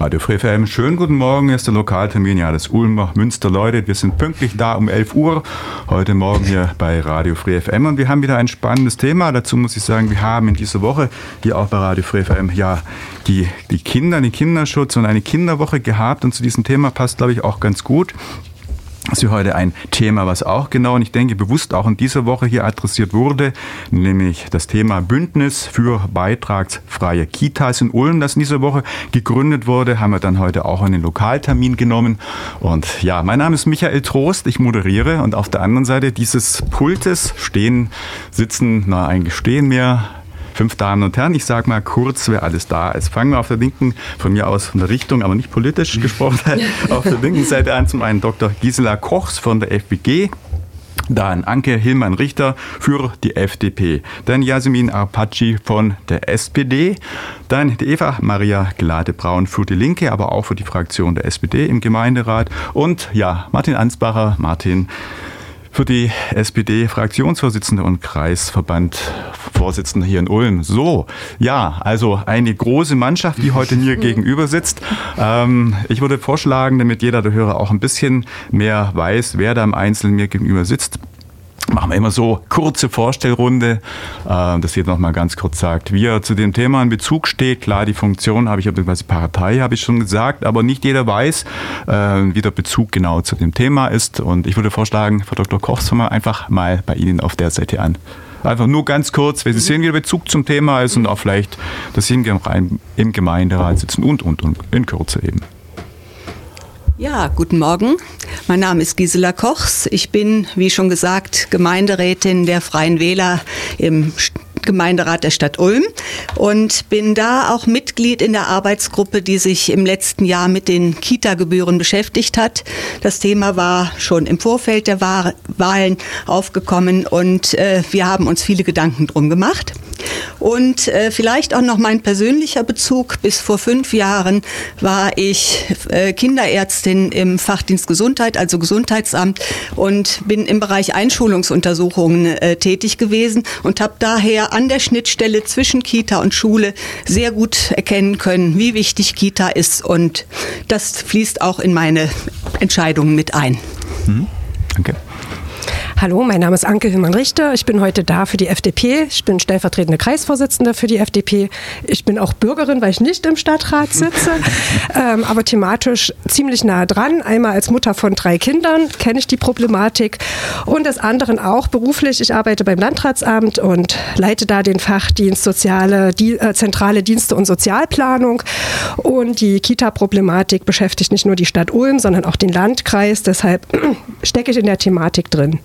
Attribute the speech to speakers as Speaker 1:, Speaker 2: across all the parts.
Speaker 1: Radio Free schönen guten Morgen, hier ist der Lokaltermin, ja, das Ulmer Münster läutet. Wir sind pünktlich da um 11 Uhr, heute Morgen hier bei Radio Free FM und wir haben wieder ein spannendes Thema. Dazu muss ich sagen, wir haben in dieser Woche hier auch bei Radio Free FM ja die, die Kinder, den Kinderschutz und eine Kinderwoche gehabt. Und zu diesem Thema passt, glaube ich, auch ganz gut ist heute ein Thema, was auch genau und ich denke bewusst auch in dieser Woche hier adressiert wurde, nämlich das Thema Bündnis für beitragsfreie Kitas in Ulm, das in dieser Woche gegründet wurde, haben wir dann heute auch einen Lokaltermin genommen. Und ja, mein Name ist Michael Trost, ich moderiere und auf der anderen Seite dieses Pultes stehen, sitzen, na eigentlich stehen mehr Fünf Damen und Herren, ich sage mal kurz, wer alles da ist. Fangen wir auf der linken, von mir aus von der Richtung, aber nicht politisch gesprochen, auf der linken Seite an. Zum einen Dr. Gisela Kochs von der FBG. Dann Anke Hillmann Richter für die FDP. Dann Jasmin Arpaci von der SPD. Dann die Eva Maria Gladebraun für die Linke, aber auch für die Fraktion der SPD im Gemeinderat. Und ja, Martin Ansbacher. Martin, für die SPD-Fraktionsvorsitzende und Kreisverband-Vorsitzende hier in Ulm. So, ja, also eine große Mannschaft, die heute mir gegenüber sitzt. Ähm, ich würde vorschlagen, damit jeder der Hörer auch ein bisschen mehr weiß, wer da im Einzelnen mir gegenüber sitzt, machen wir immer so kurze Vorstellrunde, äh, dass jeder noch mal ganz kurz sagt, wie er zu dem Thema in Bezug steht. Klar, die Funktion habe ich, beziehungsweise Partei habe ich schon gesagt, aber nicht jeder weiß, äh, wie der Bezug genau zu dem Thema ist. Und ich würde vorschlagen, Frau Dr. Koch, fangen wir einfach mal bei Ihnen auf der Seite an. Einfach nur ganz kurz, wenn Sie sehen, wie der Bezug zum Thema ist und auch vielleicht, dass Sie im Gemeinderat sitzen und, und, und, in Kürze eben.
Speaker 2: Ja, guten Morgen. Mein Name ist Gisela Kochs. Ich bin, wie schon gesagt, Gemeinderätin der Freien Wähler im Gemeinderat der Stadt Ulm und bin da auch Mitglied in der Arbeitsgruppe, die sich im letzten Jahr mit den Kita-Gebühren beschäftigt hat. Das Thema war schon im Vorfeld der Wahlen aufgekommen und äh, wir haben uns viele Gedanken drum gemacht. Und äh, vielleicht auch noch mein persönlicher Bezug. Bis vor fünf Jahren war ich äh, Kinderärztin im Fachdienst Gesundheit, also Gesundheitsamt, und bin im Bereich Einschulungsuntersuchungen äh, tätig gewesen und habe daher an der Schnittstelle zwischen Kita und Schule sehr gut erkennen können, wie wichtig Kita ist. Und das fließt auch in meine Entscheidungen mit ein.
Speaker 1: Mhm. Danke.
Speaker 3: Hallo, mein Name ist Anke Hillmann-Richter. Ich bin heute da für die FDP. Ich bin stellvertretende Kreisvorsitzende für die FDP. Ich bin auch Bürgerin, weil ich nicht im Stadtrat sitze, ähm, aber thematisch ziemlich nah dran. Einmal als Mutter von drei Kindern kenne ich die Problematik und des anderen auch beruflich. Ich arbeite beim Landratsamt und leite da den Fachdienst Soziale, die, äh, zentrale Dienste und Sozialplanung. Und die Kita-Problematik beschäftigt nicht nur die Stadt Ulm, sondern auch den Landkreis. Deshalb stecke ich in der Thematik drin.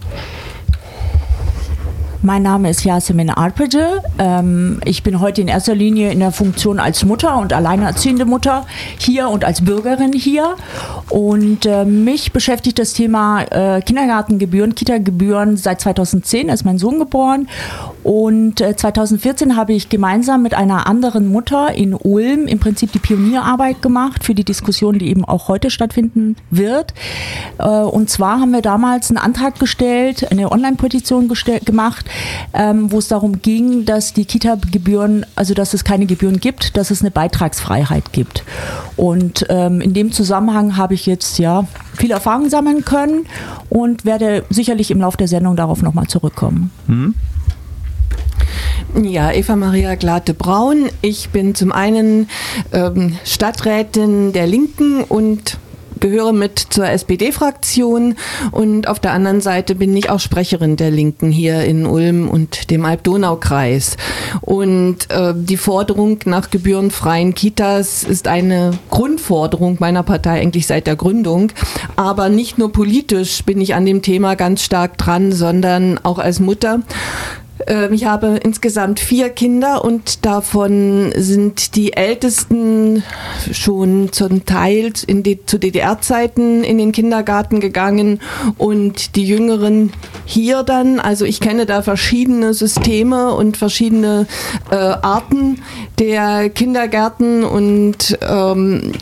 Speaker 4: Mein Name ist Yasemin Arpede. Ähm, ich bin heute in erster Linie in der Funktion als Mutter und alleinerziehende Mutter hier und als Bürgerin hier. Und äh, mich beschäftigt das Thema äh, Kindergartengebühren, Kita-Gebühren seit 2010, ist mein Sohn geboren. Und äh, 2014 habe ich gemeinsam mit einer anderen Mutter in Ulm im Prinzip die Pionierarbeit gemacht für die Diskussion, die eben auch heute stattfinden wird. Äh, und zwar haben wir damals einen Antrag gestellt, eine Online-Petition gemacht, ähm, wo es darum ging, dass die Kita-Gebühren, also dass es keine Gebühren gibt, dass es eine Beitragsfreiheit gibt. Und ähm, in dem Zusammenhang habe ich jetzt ja viel Erfahrung sammeln können und werde sicherlich im Laufe der Sendung darauf nochmal zurückkommen.
Speaker 5: Mhm. Ja, Eva Maria Glate-Braun. Ich bin zum einen ähm, Stadträtin der Linken und gehöre mit zur SPD-Fraktion und auf der anderen Seite bin ich auch Sprecherin der Linken hier in Ulm und dem Alb-Donau-Kreis. Und äh, die Forderung nach gebührenfreien Kitas ist eine Grundforderung meiner Partei eigentlich seit der Gründung. Aber nicht nur politisch bin ich an dem Thema ganz stark dran, sondern auch als Mutter ich habe insgesamt vier Kinder und davon sind die ältesten schon zum Teil in die, zu DDR-Zeiten in den Kindergarten gegangen und die jüngeren hier dann. Also ich kenne da verschiedene Systeme und verschiedene äh, Arten der Kindergärten und ähm,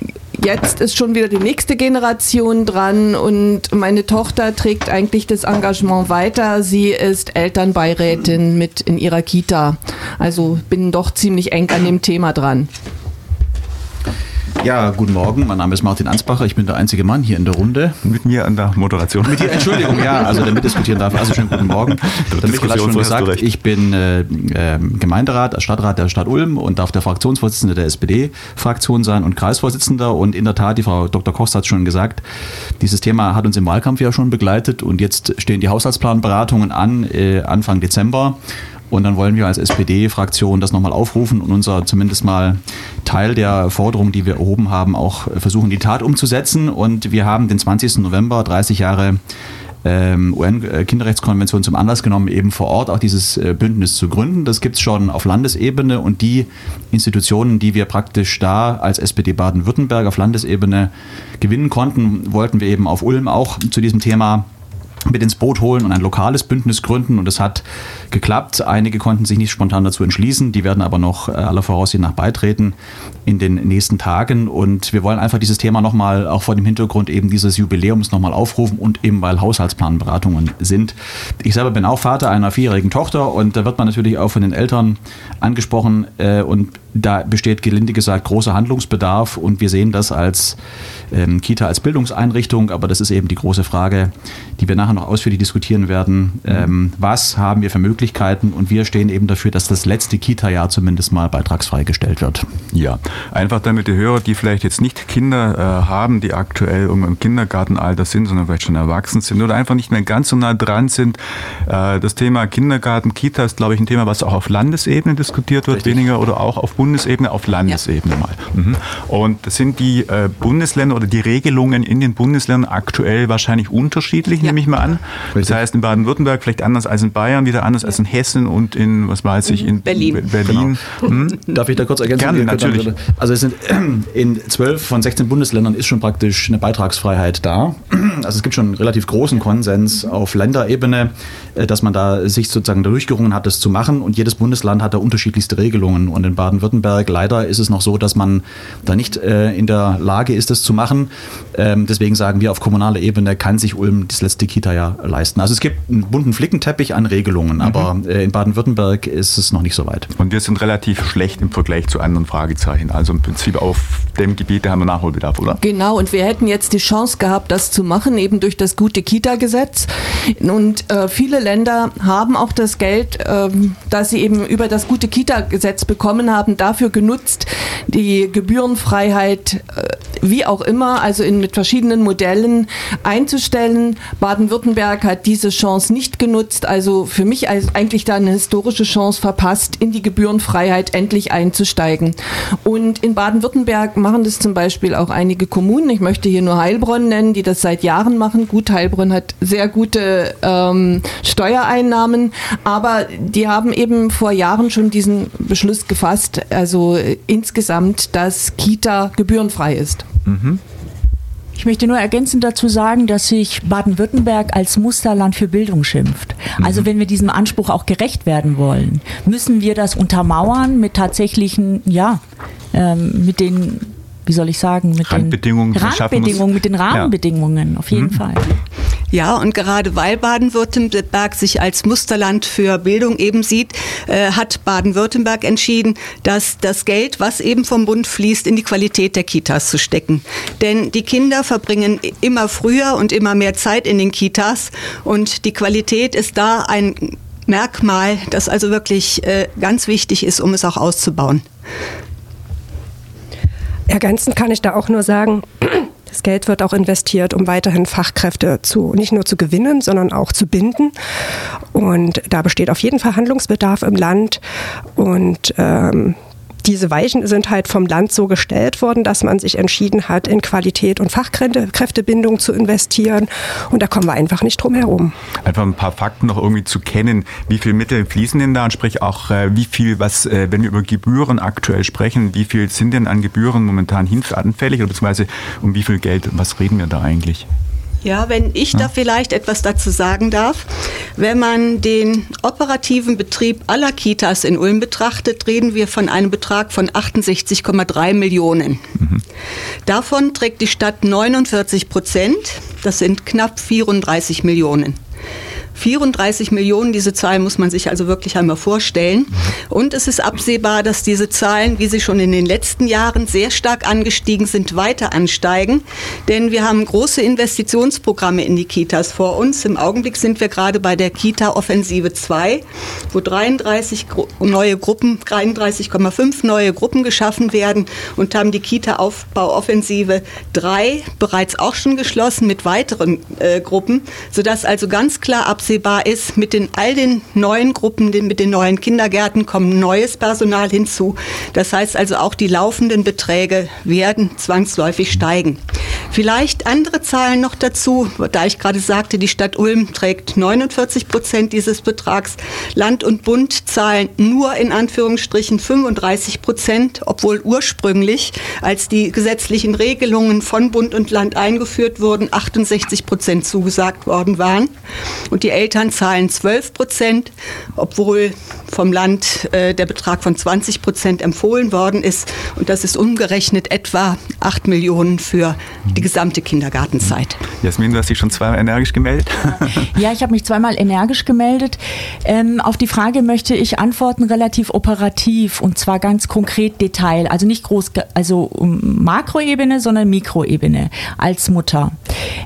Speaker 5: jetzt ist schon wieder die nächste Generation dran und meine Tochter trägt eigentlich das Engagement weiter. Sie ist Elternbeirätin mit in ihrer Kita. Also bin doch ziemlich eng an dem Thema dran.
Speaker 6: Ja, guten Morgen. Mein Name ist Martin Ansbacher. Ich bin der einzige Mann hier in der Runde.
Speaker 1: Mit mir an der Moderation.
Speaker 6: Mit dir, Entschuldigung, ja, also der mitdiskutieren darf. Also schönen guten Morgen. Der Michael hat schon gesagt, ich bin äh, äh, Gemeinderat, Stadtrat der Stadt Ulm und darf der Fraktionsvorsitzende der SPD-Fraktion sein und Kreisvorsitzender. Und in der Tat, die Frau Dr. Kost hat es schon gesagt, dieses Thema hat uns im Wahlkampf ja schon begleitet und jetzt stehen die Haushaltsplanberatungen an, äh, Anfang Dezember. Und dann wollen wir als SPD-Fraktion das nochmal aufrufen und unser zumindest mal Teil der Forderung, die wir erhoben haben, auch versuchen, die Tat umzusetzen. Und wir haben den 20. November, 30 Jahre ähm, UN-Kinderrechtskonvention zum Anlass genommen, eben vor Ort auch dieses äh, Bündnis zu gründen. Das gibt es schon auf Landesebene und die Institutionen, die wir praktisch da als SPD Baden-Württemberg auf Landesebene gewinnen konnten, wollten wir eben auf Ulm auch zu diesem Thema mit ins Boot holen und ein lokales Bündnis gründen. Und es hat geklappt. Einige konnten sich nicht spontan dazu entschließen. Die werden aber noch äh, aller Voraussicht nach beitreten in den nächsten Tagen. Und wir wollen einfach dieses Thema nochmal auch vor dem Hintergrund eben dieses Jubiläums nochmal aufrufen und eben weil Haushaltsplanberatungen sind. Ich selber bin auch Vater einer vierjährigen Tochter und da wird man natürlich auch von den Eltern angesprochen äh, und da besteht gelinde gesagt großer Handlungsbedarf und wir sehen das als ähm, Kita als Bildungseinrichtung, aber das ist eben die große Frage, die wir nachher noch ausführlich diskutieren werden. Ähm, was haben wir für Möglichkeiten und wir stehen eben dafür, dass das letzte Kita-Jahr zumindest mal beitragsfrei gestellt wird.
Speaker 1: Ja, einfach damit die Hörer, die vielleicht jetzt nicht Kinder äh, haben, die aktuell im Kindergartenalter sind, sondern vielleicht schon erwachsen sind oder einfach nicht mehr ganz so nah dran sind. Äh, das Thema Kindergarten, Kita ist, glaube ich, ein Thema, was auch auf Landesebene diskutiert wird, Richtig. weniger oder auch auf Bundesebene, auf Landesebene ja. mal. Mhm. Und das sind die äh, Bundesländer oder die Regelungen in den Bundesländern aktuell wahrscheinlich unterschiedlich, ja. nehme ich mal an. Das heißt, in Baden-Württemberg vielleicht anders als in Bayern, wieder anders als in Hessen und in, was weiß ich, in
Speaker 2: Berlin.
Speaker 1: Berlin.
Speaker 6: Genau. Hm? Darf ich da kurz ergänzen?
Speaker 1: Gerne, natürlich.
Speaker 6: Also es sind in zwölf von 16 Bundesländern ist schon praktisch eine Beitragsfreiheit da. Also es gibt schon einen relativ großen Konsens auf Länderebene, äh, dass man da sich sozusagen durchgerungen hat, das zu machen. Und jedes Bundesland hat da unterschiedlichste Regelungen. Und in Baden-Württemberg leider ist es noch so, dass man da nicht äh, in der Lage ist, das zu machen. Ähm, deswegen sagen wir, auf kommunaler Ebene kann sich Ulm das letzte Kita-Jahr leisten. Also es gibt einen bunten Flickenteppich an Regelungen, aber mhm. äh, in Baden-Württemberg ist es noch nicht so weit.
Speaker 1: Und wir sind relativ schlecht im Vergleich zu anderen Fragezeichen. Also im Prinzip auf dem Gebiet haben wir Nachholbedarf, oder?
Speaker 5: Genau, und wir hätten jetzt die Chance gehabt, das zu machen, eben durch das gute Kita-Gesetz. Und äh, viele Länder haben auch das Geld, äh, das sie eben über das gute Kita-Gesetz bekommen haben, dafür genutzt, die Gebührenfreiheit, äh, wie auch immer, also in, mit verschiedenen Modellen einzustellen. Baden-Württemberg hat diese Chance nicht genutzt, also für mich als eigentlich da eine historische Chance verpasst, in die Gebührenfreiheit endlich einzusteigen. Und in Baden-Württemberg machen das zum Beispiel auch einige Kommunen. Ich möchte hier nur Heilbronn nennen, die das seit Jahren machen. Gut, Heilbronn hat sehr gute ähm, Steuereinnahmen, aber die haben eben vor Jahren schon diesen Beschluss gefasst, also insgesamt, dass Kita gebührenfrei ist. Mhm.
Speaker 4: Ich möchte nur ergänzend dazu sagen, dass sich Baden-Württemberg als Musterland für Bildung schimpft. Mhm. Also wenn wir diesem Anspruch auch gerecht werden wollen, müssen wir das untermauern mit tatsächlichen, ja, ähm, mit den wie soll ich sagen, mit
Speaker 1: Randbedingungen,
Speaker 4: den Randbedingungen, mit den Rahmenbedingungen, ja. auf jeden mhm. Fall.
Speaker 2: Ja, und gerade weil Baden-Württemberg sich als Musterland für Bildung eben sieht, äh, hat Baden-Württemberg entschieden, dass das Geld, was eben vom Bund fließt, in die Qualität der Kitas zu stecken. Denn die Kinder verbringen immer früher und immer mehr Zeit in den Kitas und die Qualität ist da ein Merkmal, das also wirklich äh, ganz wichtig ist, um es auch auszubauen.
Speaker 3: Ergänzend kann ich da auch nur sagen, das Geld wird auch investiert, um weiterhin Fachkräfte zu nicht nur zu gewinnen, sondern auch zu binden. Und da besteht auf jeden Fall Handlungsbedarf im Land. Und ähm, diese Weichen sind halt vom Land so gestellt worden, dass man sich entschieden hat, in Qualität und Fachkräftebindung zu investieren. Und da kommen wir einfach nicht drum herum.
Speaker 1: Einfach ein paar Fakten noch irgendwie zu kennen. Wie viel Mittel fließen denn da und sprich auch, äh, wie viel, was, äh, wenn wir über Gebühren aktuell sprechen, wie viel sind denn an Gebühren momentan hinfällig oder beziehungsweise um wie viel Geld, was reden wir da eigentlich?
Speaker 2: Ja, wenn ich da vielleicht etwas dazu sagen darf. Wenn man den operativen Betrieb aller Kitas in Ulm betrachtet, reden wir von einem Betrag von 68,3 Millionen. Mhm. Davon trägt die Stadt 49 Prozent. Das sind knapp 34 Millionen. 34 Millionen, diese Zahl muss man sich also wirklich einmal vorstellen. Und es ist absehbar, dass diese Zahlen, wie sie schon in den letzten Jahren sehr stark angestiegen sind, weiter ansteigen. Denn wir haben große Investitionsprogramme in die Kitas vor uns. Im Augenblick sind wir gerade bei der Kita Offensive 2, wo 33 neue Gruppen, 33,5 neue Gruppen geschaffen werden und haben die Kita Aufbauoffensive 3 bereits auch schon geschlossen mit weiteren äh, Gruppen, sodass also ganz klar absehbar absehbar ist, mit den, all den neuen Gruppen, den, mit den neuen Kindergärten kommt neues Personal hinzu. Das heißt also auch die laufenden Beträge werden zwangsläufig steigen. Vielleicht andere Zahlen noch dazu, da ich gerade sagte, die Stadt Ulm trägt 49 Prozent dieses Betrags. Land und Bund zahlen nur in Anführungsstrichen 35 Prozent, obwohl ursprünglich, als die gesetzlichen Regelungen von Bund und Land eingeführt wurden, 68 Prozent zugesagt worden waren. Und die Eltern zahlen 12 Prozent, obwohl vom Land äh, der Betrag von 20 Prozent empfohlen worden ist. Und das ist umgerechnet etwa 8 Millionen für die gesamte Kindergartenzeit.
Speaker 1: Jasmin, du hast dich schon zweimal energisch gemeldet.
Speaker 4: Ja, ich habe mich zweimal energisch gemeldet. Ähm, auf die Frage möchte ich antworten relativ operativ und zwar ganz konkret Detail. Also nicht groß, also Makroebene, sondern Mikroebene als Mutter.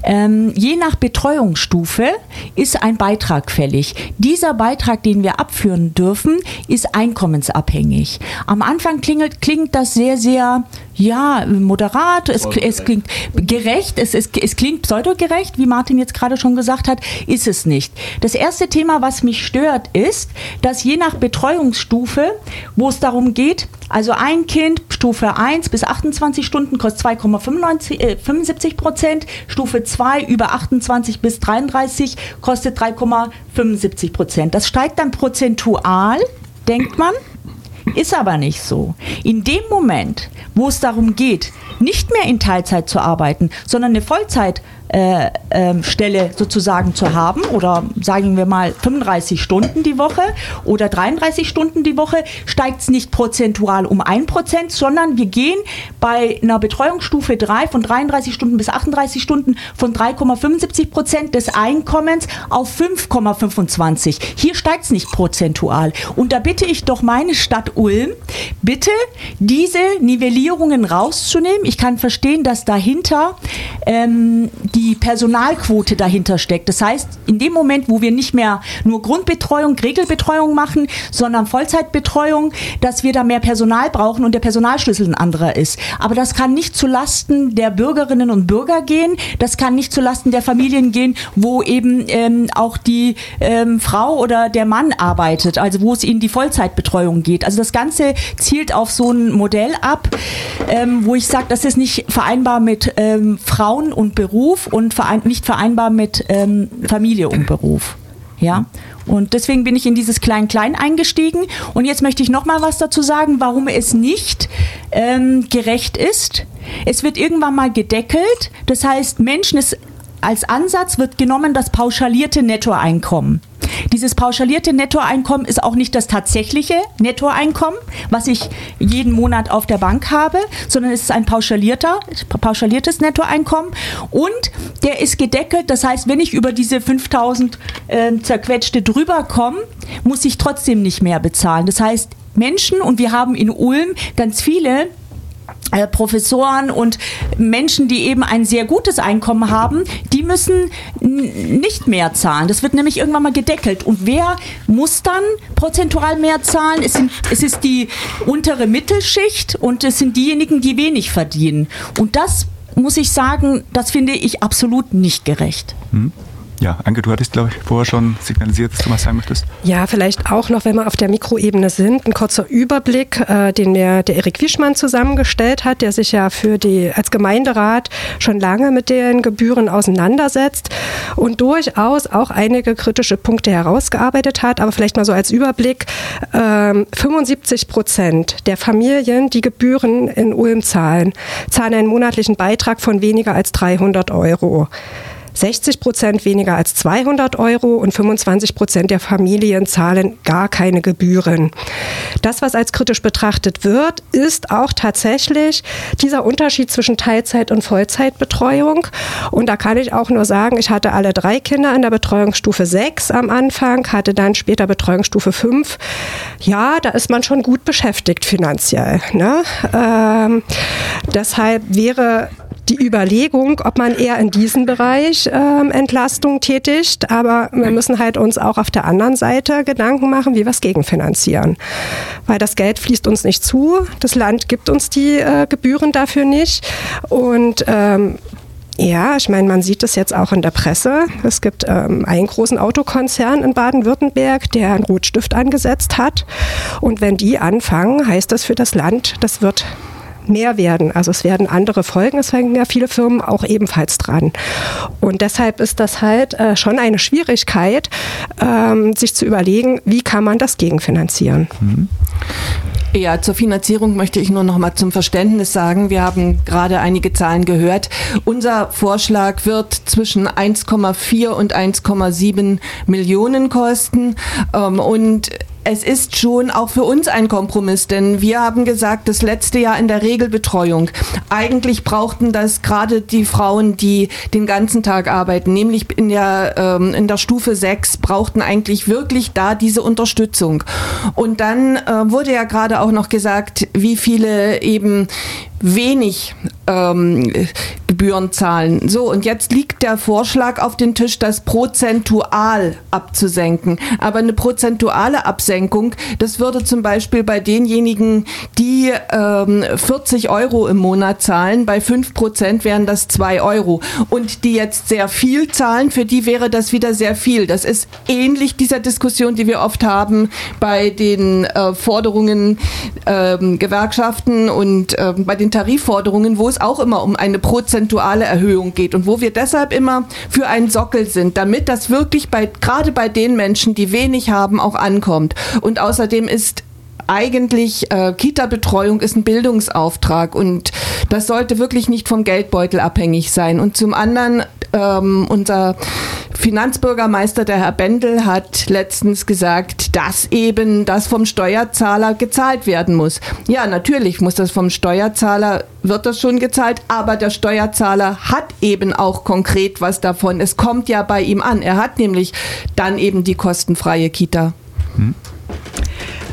Speaker 4: Ähm, je nach Betreuungsstufe ist ein Beitrag fällig. Dieser Beitrag, den wir abführen dürfen, ist einkommensabhängig. Am Anfang klingelt, klingt das sehr, sehr ja, moderat, es, es klingt gerecht, es, es, es klingt pseudogerecht, wie Martin jetzt gerade schon gesagt hat, ist es nicht. Das erste Thema, was mich stört, ist, dass je nach Betreuungsstufe, wo es darum geht, also ein Kind, Stufe 1 bis 28 Stunden kostet 2,75 äh, Prozent, Stufe 2 über 28 bis 33 kostet 3,75 Prozent. Das steigt dann prozentual, denkt man. Ist aber nicht so. In dem Moment, wo es darum geht, nicht mehr in Teilzeit zu arbeiten, sondern eine Vollzeit äh, äh, Stelle sozusagen zu haben oder sagen wir mal 35 Stunden die Woche oder 33 Stunden die Woche, steigt es nicht prozentual um 1%, sondern wir gehen bei einer Betreuungsstufe 3 von 33 Stunden bis 38 Stunden von 3,75 Prozent des Einkommens auf 5,25. Hier steigt es nicht prozentual. Und da bitte ich doch meine Stadt Ulm, bitte diese Nivellierungen rauszunehmen. Ich kann verstehen, dass dahinter ähm, die die Personalquote dahinter steckt. Das heißt, in dem Moment, wo wir nicht mehr nur Grundbetreuung, Regelbetreuung machen, sondern Vollzeitbetreuung, dass wir da mehr Personal brauchen und der Personalschlüssel ein anderer ist. Aber das kann nicht zu Lasten der Bürgerinnen und Bürger gehen. Das kann nicht zu Lasten der Familien gehen, wo eben ähm, auch die ähm, Frau oder der Mann arbeitet, also wo es in die Vollzeitbetreuung geht. Also das Ganze zielt auf so ein Modell ab, ähm, wo ich sage, das ist nicht vereinbar mit ähm, Frauen und Beruf und verein, nicht vereinbar mit ähm, Familie und Beruf. Ja, und deswegen bin ich in dieses Klein-Klein eingestiegen. Und jetzt möchte ich noch mal was dazu sagen, warum es nicht ähm, gerecht ist. Es wird irgendwann mal gedeckelt. Das heißt, Menschen ist als Ansatz wird genommen das pauschalierte Nettoeinkommen. Dieses pauschalierte Nettoeinkommen ist auch nicht das tatsächliche Nettoeinkommen, was ich jeden Monat auf der Bank habe, sondern es ist ein pauschalierter, pauschaliertes Nettoeinkommen und der ist gedeckelt. Das heißt, wenn ich über diese 5000 äh, zerquetschte drüber komme, muss ich trotzdem nicht mehr bezahlen. Das heißt, Menschen, und wir haben in Ulm ganz viele, Professoren und Menschen, die eben ein sehr gutes Einkommen haben, die müssen nicht mehr zahlen. Das wird nämlich irgendwann mal gedeckelt. Und wer muss dann prozentual mehr zahlen? Es, sind, es ist die untere Mittelschicht und es sind diejenigen, die wenig verdienen. Und das muss ich sagen, das finde ich absolut nicht gerecht. Hm.
Speaker 1: Ja, Anke, du hattest, glaube ich, vorher schon signalisiert, dass du was sagen möchtest.
Speaker 3: Ja, vielleicht auch noch, wenn wir auf der Mikroebene sind, ein kurzer Überblick, äh, den der, der Erik Wischmann zusammengestellt hat, der sich ja für die als Gemeinderat schon lange mit den Gebühren auseinandersetzt und durchaus auch einige kritische Punkte herausgearbeitet hat. Aber vielleicht mal so als Überblick: äh, 75 Prozent der Familien, die Gebühren in Ulm zahlen, zahlen einen monatlichen Beitrag von weniger als 300 Euro. 60 Prozent weniger als 200 Euro und 25 Prozent der Familien zahlen gar keine Gebühren. Das, was als kritisch betrachtet wird, ist auch tatsächlich dieser Unterschied zwischen Teilzeit- und Vollzeitbetreuung. Und da kann ich auch nur sagen, ich hatte alle drei Kinder in der Betreuungsstufe 6 am Anfang, hatte dann später Betreuungsstufe 5. Ja, da ist man schon gut beschäftigt finanziell. Ne? Ähm, deshalb wäre die Überlegung, ob man eher in diesem Bereich ähm, Entlastung tätigt. Aber wir müssen halt uns auch auf der anderen Seite Gedanken machen, wie wir es gegenfinanzieren. Weil das Geld fließt uns nicht zu, das Land gibt uns die äh, Gebühren dafür nicht. Und ähm, ja, ich meine, man sieht es jetzt auch in der Presse. Es gibt ähm, einen großen Autokonzern in Baden-Württemberg, der einen Rotstift angesetzt hat. Und wenn die anfangen, heißt das für das Land, das wird mehr werden. Also es werden andere folgen, es hängen ja viele Firmen auch ebenfalls dran. Und deshalb ist das halt äh, schon eine Schwierigkeit, ähm, sich zu überlegen, wie kann man das gegenfinanzieren. Mhm.
Speaker 5: Ja, zur Finanzierung möchte ich nur noch mal zum Verständnis sagen. Wir haben gerade einige Zahlen gehört. Unser Vorschlag wird zwischen 1,4 und 1,7 Millionen kosten. Ähm, und es ist schon auch für uns ein Kompromiss, denn wir haben gesagt, das letzte Jahr in der Regelbetreuung, eigentlich brauchten das gerade die Frauen, die den ganzen Tag arbeiten, nämlich in der, ähm, in der Stufe 6, brauchten eigentlich wirklich da diese Unterstützung. Und dann äh, wurde ja gerade auch noch gesagt, wie viele eben wenig ähm, Gebühren zahlen. So, und jetzt liegt der Vorschlag auf den Tisch, das prozentual abzusenken. Aber eine prozentuale Absenkung, das würde zum Beispiel bei denjenigen, die ähm, 40 Euro im Monat zahlen, bei 5 Prozent wären das 2 Euro. Und die jetzt sehr viel zahlen, für die wäre das wieder sehr viel. Das ist ähnlich dieser Diskussion, die wir oft haben bei den äh, Forderungen äh, Gewerkschaften und äh, bei den Tarifforderungen, wo es auch immer um eine prozentuale Erhöhung geht und wo wir deshalb immer für einen Sockel sind, damit das wirklich bei, gerade bei den Menschen, die wenig haben, auch ankommt. Und außerdem ist eigentlich äh, Kita-Betreuung ist ein Bildungsauftrag und das sollte wirklich nicht vom Geldbeutel abhängig sein. Und zum anderen ähm, unser Finanzbürgermeister, der Herr Bendel, hat letztens gesagt, dass eben das vom Steuerzahler gezahlt werden muss. Ja, natürlich muss das vom Steuerzahler, wird das schon gezahlt, aber der Steuerzahler hat eben auch konkret was davon. Es kommt ja bei ihm an. Er hat nämlich dann eben die kostenfreie Kita. Hm.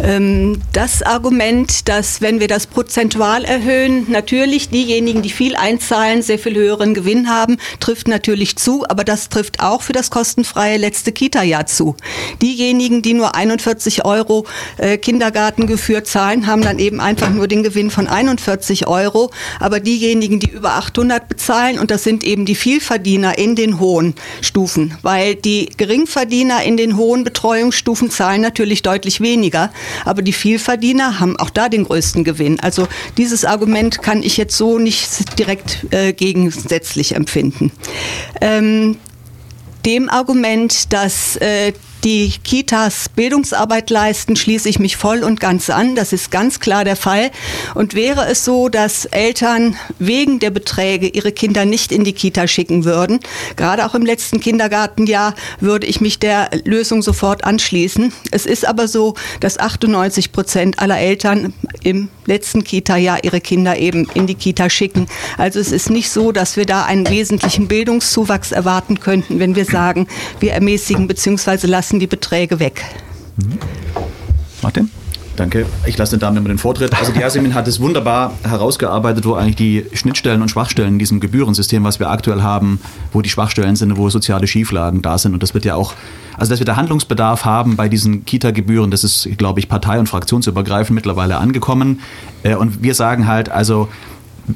Speaker 2: Ähm, das Argument, dass wenn wir das prozentual erhöhen, natürlich diejenigen, die viel einzahlen, sehr viel höheren Gewinn haben, trifft natürlich zu, aber das trifft auch für das kostenfreie letzte Kita-Jahr zu. Diejenigen, die nur 41 Euro äh, Kindergartengeführ zahlen, haben dann eben einfach nur den Gewinn von 41 Euro, aber diejenigen, die über 800 bezahlen, und das sind eben die Vielverdiener in den hohen Stufen, weil die Geringverdiener in den hohen Betreuungsstufen zahlen natürlich deutlich weniger. Aber die Vielverdiener haben auch da den größten Gewinn. Also dieses Argument kann ich jetzt so nicht direkt äh, gegensätzlich empfinden. Ähm, dem Argument, dass äh, die Kitas Bildungsarbeit leisten, schließe ich mich voll und ganz an. Das ist ganz klar der Fall. Und wäre es so, dass Eltern wegen der Beträge ihre Kinder nicht in die Kita schicken würden, gerade auch im letzten Kindergartenjahr, würde ich mich der Lösung sofort anschließen. Es ist aber so, dass 98 Prozent aller Eltern im letzten Kita-Jahr ihre Kinder eben in die Kita schicken. Also es ist nicht so, dass wir da einen wesentlichen Bildungszuwachs erwarten könnten, wenn wir sagen, wir ermäßigen bzw. lassen lassen die Beträge weg. Mhm.
Speaker 6: Martin? Danke. Ich lasse den Damen immer den Vortritt. Also die Yasemin hat es wunderbar herausgearbeitet, wo eigentlich die Schnittstellen und Schwachstellen in diesem Gebührensystem, was wir aktuell haben, wo die Schwachstellen sind, wo soziale Schieflagen da sind. Und das wird ja auch, also dass wir da Handlungsbedarf haben bei diesen Kita-Gebühren, das ist, glaube ich, partei- und fraktionsübergreifend mittlerweile angekommen. Äh, und wir sagen halt, also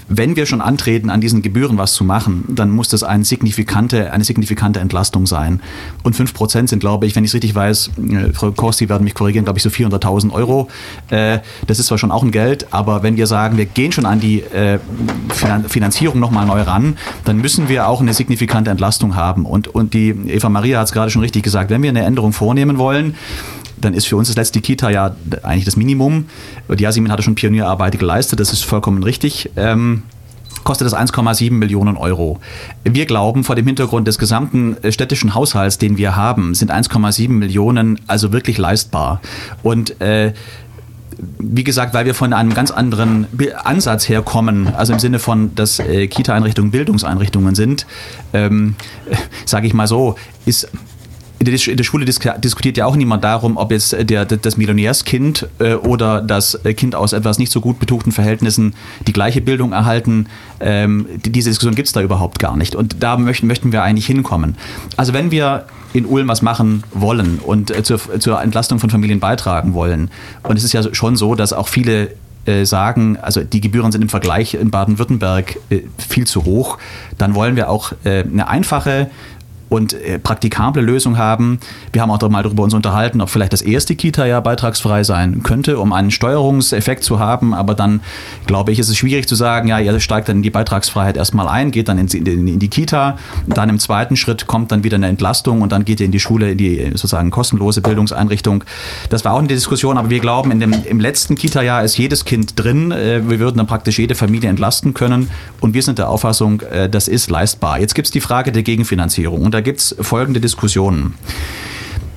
Speaker 6: wenn wir schon antreten, an diesen Gebühren was zu machen, dann muss das eine signifikante, eine signifikante Entlastung sein. Und 5% sind, glaube ich, wenn ich es richtig weiß, äh, Frau Kost, Sie werden mich korrigieren, glaube ich, so 400.000 Euro. Äh, das ist zwar schon auch ein Geld, aber wenn wir sagen, wir gehen schon an die äh, Finanzierung nochmal neu ran, dann müssen wir auch eine signifikante Entlastung haben. Und, und die Eva Maria hat es gerade schon richtig gesagt, wenn wir eine Änderung vornehmen wollen, dann ist für uns das letzte Kita ja eigentlich das Minimum. Die Yasimin hatte schon Pionierarbeit geleistet, das ist vollkommen richtig. Ähm, kostet das 1,7 Millionen Euro. Wir glauben, vor dem Hintergrund des gesamten äh, städtischen Haushalts, den wir haben, sind 1,7 Millionen also wirklich leistbar. Und äh, wie gesagt, weil wir von einem ganz anderen Ansatz herkommen, also im Sinne von, dass äh, Kita-Einrichtungen Bildungseinrichtungen sind, ähm, sage ich mal so, ist in der, in der Schule disk diskutiert ja auch niemand darum, ob jetzt der, das Millionärskind äh, oder das Kind aus etwas nicht so gut betuchten Verhältnissen die gleiche Bildung erhalten. Ähm, diese Diskussion gibt es da überhaupt gar nicht. Und da möchten, möchten wir eigentlich hinkommen. Also wenn wir in Ulm was machen wollen und äh, zur, zur Entlastung von Familien beitragen wollen, und es ist ja schon so, dass auch viele äh, sagen, also die Gebühren sind im Vergleich in Baden-Württemberg äh, viel zu hoch, dann wollen wir auch äh, eine einfache und äh, praktikable Lösung haben. Wir haben auch mal darüber uns unterhalten, ob vielleicht das erste Kita ja beitragsfrei sein könnte, um einen Steuerungseffekt zu haben. Aber dann, glaube ich, ist es schwierig zu sagen, ja, ihr steigt dann in die Beitragsfreiheit erstmal ein, geht dann in, in, in die Kita. Dann im zweiten Schritt kommt dann wieder eine Entlastung und dann geht ihr in die Schule, in die sozusagen kostenlose Bildungseinrichtung. Das war auch in der Diskussion, aber wir glauben, in dem, im letzten Kita-Jahr ist jedes Kind drin. Äh, wir würden dann praktisch jede Familie entlasten können. Und wir sind der Auffassung, äh, das ist leistbar. Jetzt gibt es die Frage der Gegenfinanzierung. Und da gibt es folgende Diskussionen.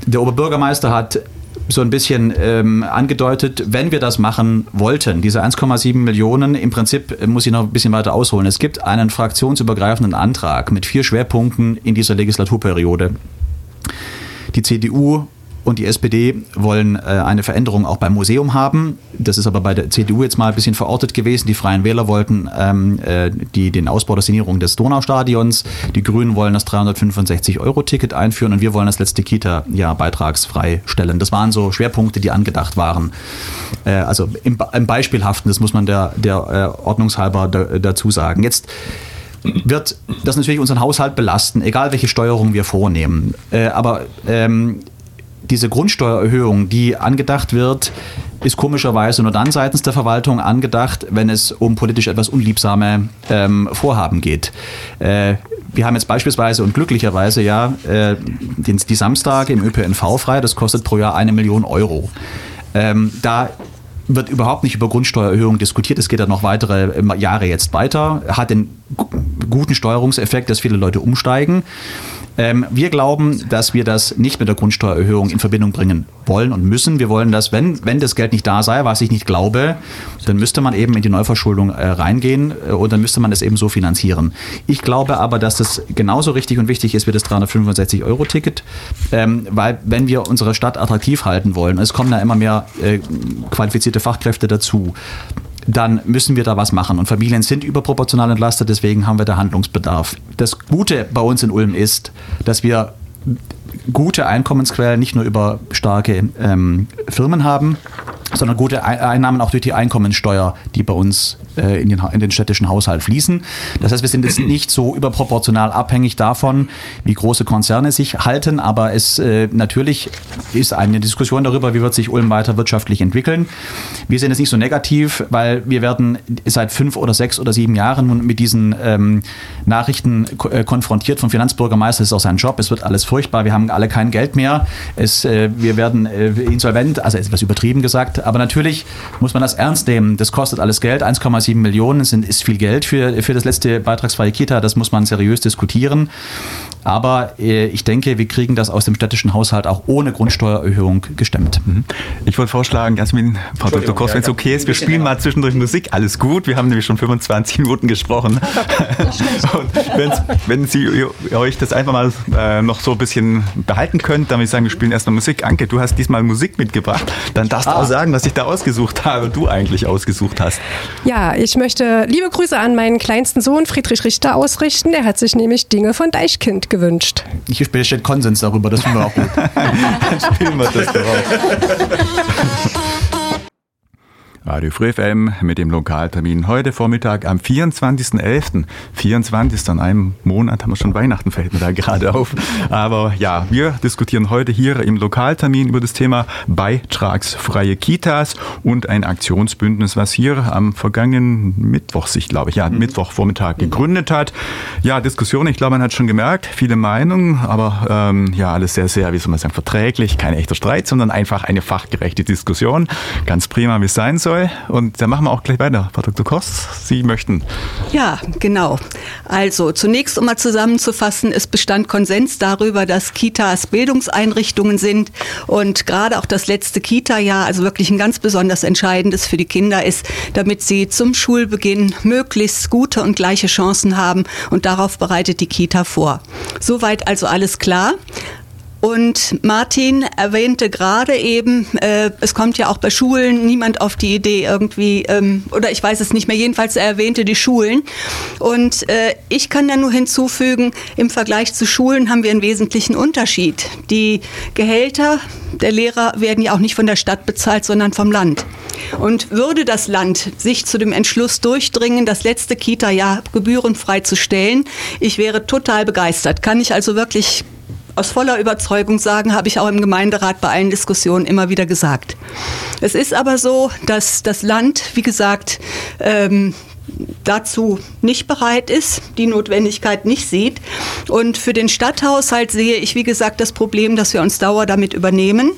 Speaker 6: Der Oberbürgermeister hat so ein bisschen ähm, angedeutet, wenn wir das machen wollten, diese 1,7 Millionen, im Prinzip äh, muss ich noch ein bisschen weiter ausholen. Es gibt einen fraktionsübergreifenden Antrag mit vier Schwerpunkten in dieser Legislaturperiode. Die CDU und die SPD wollen äh, eine Veränderung auch beim Museum haben. Das ist aber bei der CDU jetzt mal ein bisschen verortet gewesen. Die Freien Wähler wollten ähm, äh, die, den Ausbau der Sanierung des Donaustadions. Die Grünen wollen das 365-Euro-Ticket einführen und wir wollen das letzte Kita-Jahr beitragsfrei stellen. Das waren so Schwerpunkte, die angedacht waren. Äh, also im, im, Beispielhaften, das muss man der, der äh, Ordnungshalber da, dazu sagen. Jetzt wird das natürlich unseren Haushalt belasten, egal welche Steuerung wir vornehmen. Äh, aber ähm, diese Grundsteuererhöhung, die angedacht wird, ist komischerweise nur dann seitens der Verwaltung angedacht, wenn es um politisch etwas unliebsame ähm, Vorhaben geht. Äh, wir haben jetzt beispielsweise und glücklicherweise ja äh, die, die Samstage im ÖPNV frei, das kostet pro Jahr eine Million Euro. Ähm, da wird überhaupt nicht über Grundsteuererhöhung diskutiert. Es geht ja noch weitere ähm, Jahre jetzt weiter. Hat den guten Steuerungseffekt, dass viele Leute umsteigen. Ähm, wir glauben, dass wir das nicht mit der Grundsteuererhöhung in Verbindung bringen wollen und müssen. Wir wollen das, wenn, wenn das Geld nicht da sei, was ich nicht glaube, dann müsste man eben in die Neuverschuldung äh, reingehen äh, und dann müsste man das eben so finanzieren. Ich glaube aber, dass das genauso richtig und wichtig ist wie das 365-Euro-Ticket, ähm, weil wenn wir unsere Stadt attraktiv halten wollen, es kommen da immer mehr äh, qualifizierte Fachkräfte dazu, dann müssen wir da was machen. Und Familien sind überproportional entlastet, deswegen haben wir da Handlungsbedarf. Das Gute bei uns in Ulm ist, dass wir gute Einkommensquellen nicht nur über starke ähm, Firmen haben, sondern gute Einnahmen auch durch die Einkommensteuer, die bei uns äh, in, den, in den städtischen Haushalt fließen. Das heißt, wir sind jetzt nicht so überproportional abhängig davon, wie große Konzerne sich halten, aber es äh, natürlich ist eine Diskussion darüber, wie wird sich Ulm weiter wirtschaftlich entwickeln. Wir sind jetzt nicht so negativ, weil wir werden seit fünf oder sechs oder sieben Jahren mit diesen ähm, Nachrichten äh, konfrontiert vom Finanzbürgermeister. Das ist auch sein Job. Es wird alles furchtbar. Wir haben alle kein Geld mehr. Es, äh, wir werden äh, insolvent, also etwas übertrieben gesagt. Aber natürlich muss man das ernst nehmen. Das kostet alles Geld. 1,7 Millionen sind, ist viel Geld für, für das letzte beitragsfreie Kita. Das muss man seriös diskutieren. Aber äh, ich denke, wir kriegen das aus dem städtischen Haushalt auch ohne Grundsteuererhöhung gestemmt. Mhm.
Speaker 1: Ich wollte vorschlagen, Jasmin, Frau Dr. Kors, wenn es okay ist, wir spielen mal zwischendurch Musik. Alles gut. Wir haben nämlich schon 25 Minuten gesprochen. Und wenn Sie euch das einfach mal äh, noch so ein bisschen behalten könnt, dann würde ich sagen, wir spielen erstmal Musik. Anke, du hast diesmal Musik mitgebracht. Dann darfst du ah. auch sagen, was ich da ausgesucht habe, du eigentlich ausgesucht hast.
Speaker 3: Ja, ich möchte liebe Grüße an meinen kleinsten Sohn Friedrich Richter ausrichten. Der hat sich nämlich Dinge von Deichkind gewünscht.
Speaker 6: Hier steht Konsens darüber, das finden wir auch gut. Dann spielen wir das doch
Speaker 1: Radio Free FM mit dem Lokaltermin heute Vormittag am 24.11. 24. an einem Monat haben wir schon Weihnachten, fällt mir da gerade auf. Aber ja, wir diskutieren heute hier im Lokaltermin über das Thema beitragsfreie Kitas und ein Aktionsbündnis, was hier am vergangenen Mittwoch sich, glaube ich, ja, mhm. Mittwochvormittag gegründet hat. Ja, Diskussion, ich glaube, man hat schon gemerkt, viele Meinungen, aber ähm, ja, alles sehr, sehr, wie soll man sagen, verträglich, kein echter Streit, sondern einfach eine fachgerechte Diskussion. Ganz prima, wie es sein soll soll. Und da machen wir auch gleich weiter. Frau Dr. Kost, Sie möchten.
Speaker 2: Ja, genau. Also zunächst, um mal zusammenzufassen, es bestand Konsens darüber, dass Kitas Bildungseinrichtungen sind und gerade auch das letzte Kita-Jahr, also wirklich ein ganz besonders entscheidendes für die Kinder ist, damit sie zum Schulbeginn möglichst gute und gleiche Chancen haben und darauf bereitet die Kita vor. Soweit also alles klar. Und Martin erwähnte gerade eben, äh, es kommt ja auch bei Schulen niemand auf die Idee irgendwie, ähm, oder ich weiß es nicht mehr, jedenfalls er erwähnte die Schulen. Und äh, ich kann da nur hinzufügen, im Vergleich zu Schulen haben wir einen wesentlichen Unterschied. Die Gehälter der Lehrer werden ja auch nicht von der Stadt bezahlt, sondern vom Land. Und würde das Land sich zu dem Entschluss durchdringen, das letzte Kita-Jahr gebührenfrei zu stellen, ich wäre total begeistert. Kann ich also wirklich aus voller Überzeugung sagen, habe ich auch im Gemeinderat bei allen Diskussionen immer wieder gesagt. Es ist aber so, dass das Land, wie gesagt, ähm, dazu nicht bereit ist, die Notwendigkeit nicht sieht. Und für den Stadthaushalt sehe ich, wie gesagt, das Problem, dass wir uns Dauer damit übernehmen.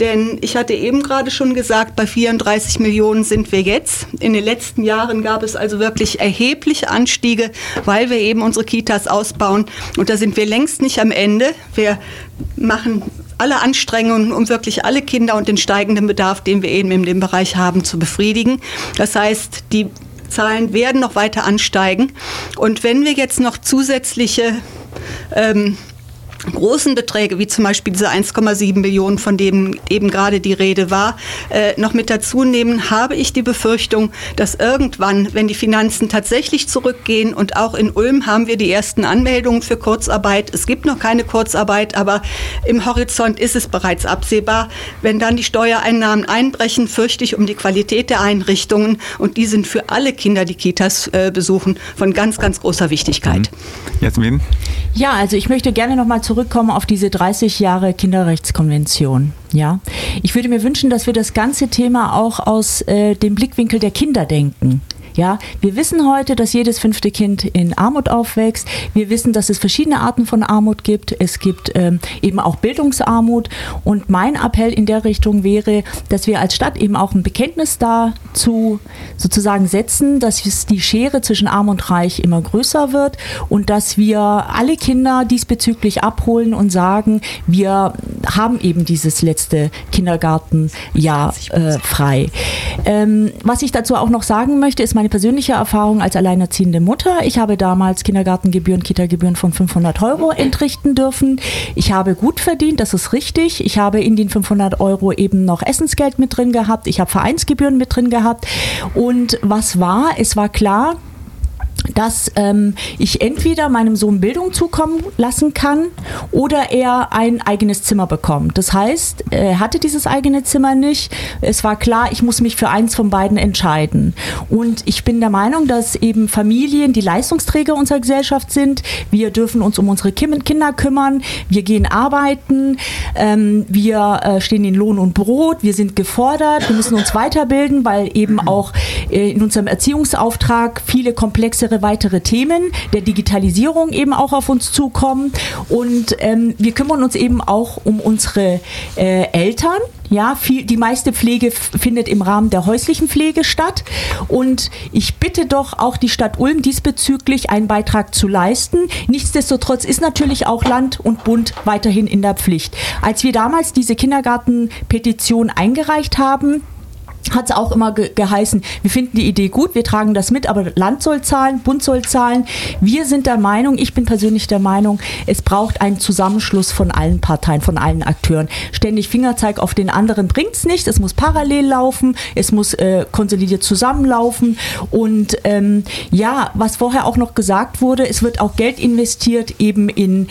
Speaker 2: Denn ich hatte eben gerade schon gesagt, bei 34 Millionen sind wir jetzt. In den letzten Jahren gab es also wirklich erhebliche Anstiege, weil wir eben unsere Kitas ausbauen. Und da sind wir längst nicht am Ende. Wir machen alle Anstrengungen, um wirklich alle Kinder und den steigenden Bedarf, den wir eben in dem Bereich haben, zu befriedigen. Das heißt, die Zahlen werden noch weiter ansteigen. Und wenn wir jetzt noch zusätzliche ähm, großen Beträge, wie zum Beispiel diese 1,7 Millionen, von denen eben gerade die Rede war, äh, noch mit dazu nehmen, habe ich die Befürchtung, dass irgendwann, wenn die Finanzen tatsächlich zurückgehen und auch in Ulm haben wir die ersten Anmeldungen für Kurzarbeit. Es gibt noch keine Kurzarbeit, aber im Horizont ist es bereits absehbar. Wenn dann die Steuereinnahmen einbrechen, fürchte ich um die Qualität der Einrichtungen und die sind für alle Kinder, die Kitas äh, besuchen, von ganz, ganz großer Wichtigkeit.
Speaker 1: Mhm. Jasmin?
Speaker 4: Ja, also ich möchte gerne noch mal zurück zurückkommen auf diese 30 Jahre Kinderrechtskonvention. Ja, ich würde mir wünschen, dass wir das ganze Thema auch aus äh, dem Blickwinkel der Kinder denken. Ja, wir wissen heute, dass jedes fünfte Kind in Armut aufwächst. Wir wissen, dass es verschiedene Arten von Armut gibt. Es gibt ähm, eben auch Bildungsarmut. Und mein Appell in der Richtung wäre, dass wir als Stadt eben auch ein Bekenntnis dazu sozusagen setzen, dass die Schere zwischen Arm und Reich immer größer wird und dass wir alle Kinder diesbezüglich abholen und sagen, wir haben eben dieses letzte Kindergartenjahr äh, frei. Ähm, was ich dazu auch noch sagen möchte, ist mein meine persönliche Erfahrung als alleinerziehende Mutter. Ich habe damals Kindergartengebühren, Kita-Gebühren von 500 Euro entrichten dürfen. Ich habe gut verdient, das ist richtig. Ich habe in den 500 Euro eben noch Essensgeld mit drin gehabt. Ich habe Vereinsgebühren mit drin gehabt. Und was war? Es war klar, dass ähm, ich entweder meinem Sohn Bildung zukommen lassen kann oder er ein eigenes Zimmer bekommt. Das heißt, er hatte dieses eigene Zimmer nicht. Es war klar, ich muss mich für eins von beiden entscheiden. Und ich bin der Meinung, dass eben Familien die Leistungsträger unserer Gesellschaft sind. Wir dürfen uns um unsere Kinder kümmern. Wir gehen arbeiten. Ähm, wir äh, stehen in Lohn und Brot. Wir sind gefordert. Wir müssen uns weiterbilden, weil eben auch äh, in unserem Erziehungsauftrag viele komplexere weitere, weitere Themen der Digitalisierung eben auch auf uns zukommen. Und ähm, wir kümmern uns eben auch um unsere äh, Eltern. Ja, viel, die meiste Pflege findet im Rahmen der häuslichen Pflege statt. Und ich bitte doch auch die Stadt Ulm diesbezüglich einen Beitrag zu leisten. Nichtsdestotrotz ist natürlich auch Land und Bund weiterhin in der Pflicht. Als wir damals diese Kindergartenpetition eingereicht haben, hat es auch immer ge geheißen, wir finden die Idee gut, wir tragen das mit, aber Land soll zahlen, Bund soll zahlen. Wir sind der Meinung, ich bin persönlich der Meinung, es braucht einen Zusammenschluss von allen Parteien, von allen Akteuren. Ständig Fingerzeig auf den anderen bringt es nicht, es muss parallel laufen, es muss äh, konsolidiert zusammenlaufen und ähm, ja, was vorher auch noch gesagt wurde, es wird auch Geld investiert eben in,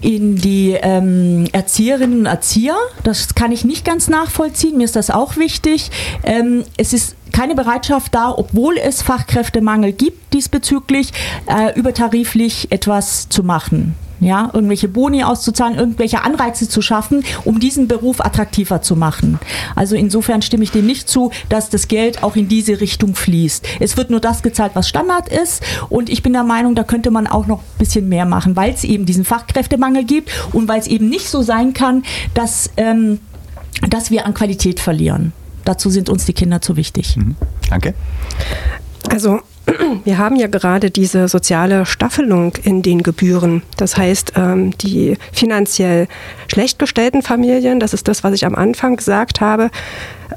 Speaker 4: in die ähm, Erzieherinnen und Erzieher. Das kann ich nicht ganz nachvollziehen, mir ist das auch wichtig. Ähm, es ist keine Bereitschaft da, obwohl es Fachkräftemangel gibt diesbezüglich, äh, übertariflich etwas zu machen ja, irgendwelche Boni auszuzahlen, irgendwelche Anreize zu schaffen, um diesen Beruf attraktiver zu machen. Also insofern stimme ich dem nicht zu, dass das Geld auch in diese Richtung fließt. Es wird nur das gezahlt, was Standard ist und ich bin der Meinung, da könnte man auch noch ein bisschen mehr machen, weil es eben diesen Fachkräftemangel gibt und weil es eben nicht so sein kann, dass, ähm, dass wir an Qualität verlieren. Dazu sind uns die Kinder zu wichtig. Mhm.
Speaker 1: Danke.
Speaker 3: Also wir haben ja gerade diese soziale Staffelung in den Gebühren. Das heißt, ähm, die finanziell schlecht gestellten Familien, das ist das, was ich am Anfang gesagt habe,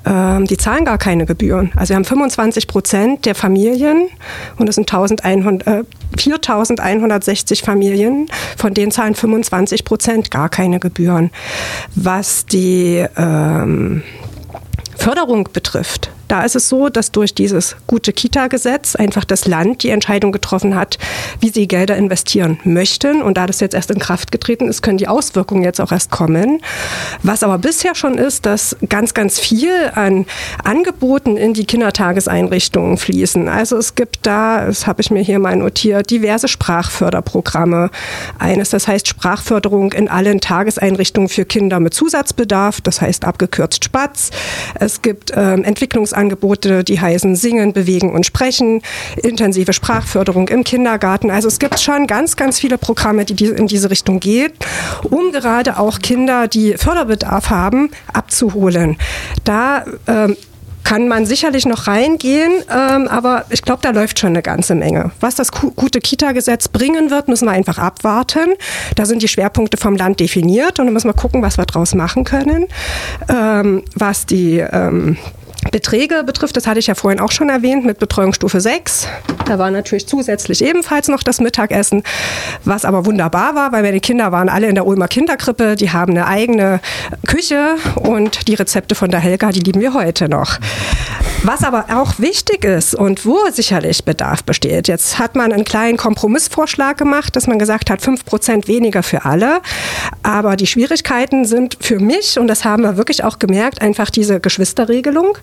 Speaker 3: ähm, die zahlen gar keine Gebühren. Also wir haben 25 Prozent der Familien und es sind 1100, äh, 4160 Familien, von denen zahlen 25 Prozent gar keine Gebühren. Was die ähm, Förderung betrifft, da ist es so, dass durch dieses gute Kita-Gesetz einfach das Land die Entscheidung getroffen hat, wie sie Gelder investieren möchten. Und da das jetzt erst in Kraft getreten ist, können die Auswirkungen jetzt auch erst kommen. Was aber bisher schon ist, dass ganz, ganz viel an Angeboten in die Kindertageseinrichtungen fließen. Also es gibt da, das habe ich mir hier mal notiert, diverse Sprachförderprogramme. Eines, das heißt Sprachförderung in allen Tageseinrichtungen für Kinder mit Zusatzbedarf, das heißt abgekürzt SPATZ. Es gibt ähm, Entwicklungs Angebote, die heißen Singen, Bewegen und Sprechen, intensive Sprachförderung im Kindergarten. Also es gibt schon ganz, ganz viele Programme, die in diese Richtung gehen, um gerade auch Kinder, die Förderbedarf haben, abzuholen. Da ähm, kann man sicherlich noch reingehen, ähm, aber ich glaube, da läuft schon eine ganze Menge. Was das gute Kita-Gesetz bringen wird, müssen wir einfach abwarten. Da sind die Schwerpunkte vom Land definiert und dann müssen wir gucken, was wir daraus machen können. Ähm, was die ähm, Beträge betrifft, das hatte ich ja vorhin auch schon erwähnt, mit Betreuungsstufe 6. Da war natürlich zusätzlich ebenfalls noch das Mittagessen, was aber wunderbar war, weil meine Kinder waren alle in der Ulmer Kinderkrippe, die haben eine eigene Küche und die Rezepte von der Helga, die lieben wir heute noch. Was aber auch wichtig ist und wo sicherlich Bedarf besteht, jetzt hat man einen kleinen Kompromissvorschlag gemacht, dass man gesagt hat, 5% weniger für alle. Aber die Schwierigkeiten sind für mich, und das haben wir wirklich auch gemerkt, einfach diese Geschwisterregelung,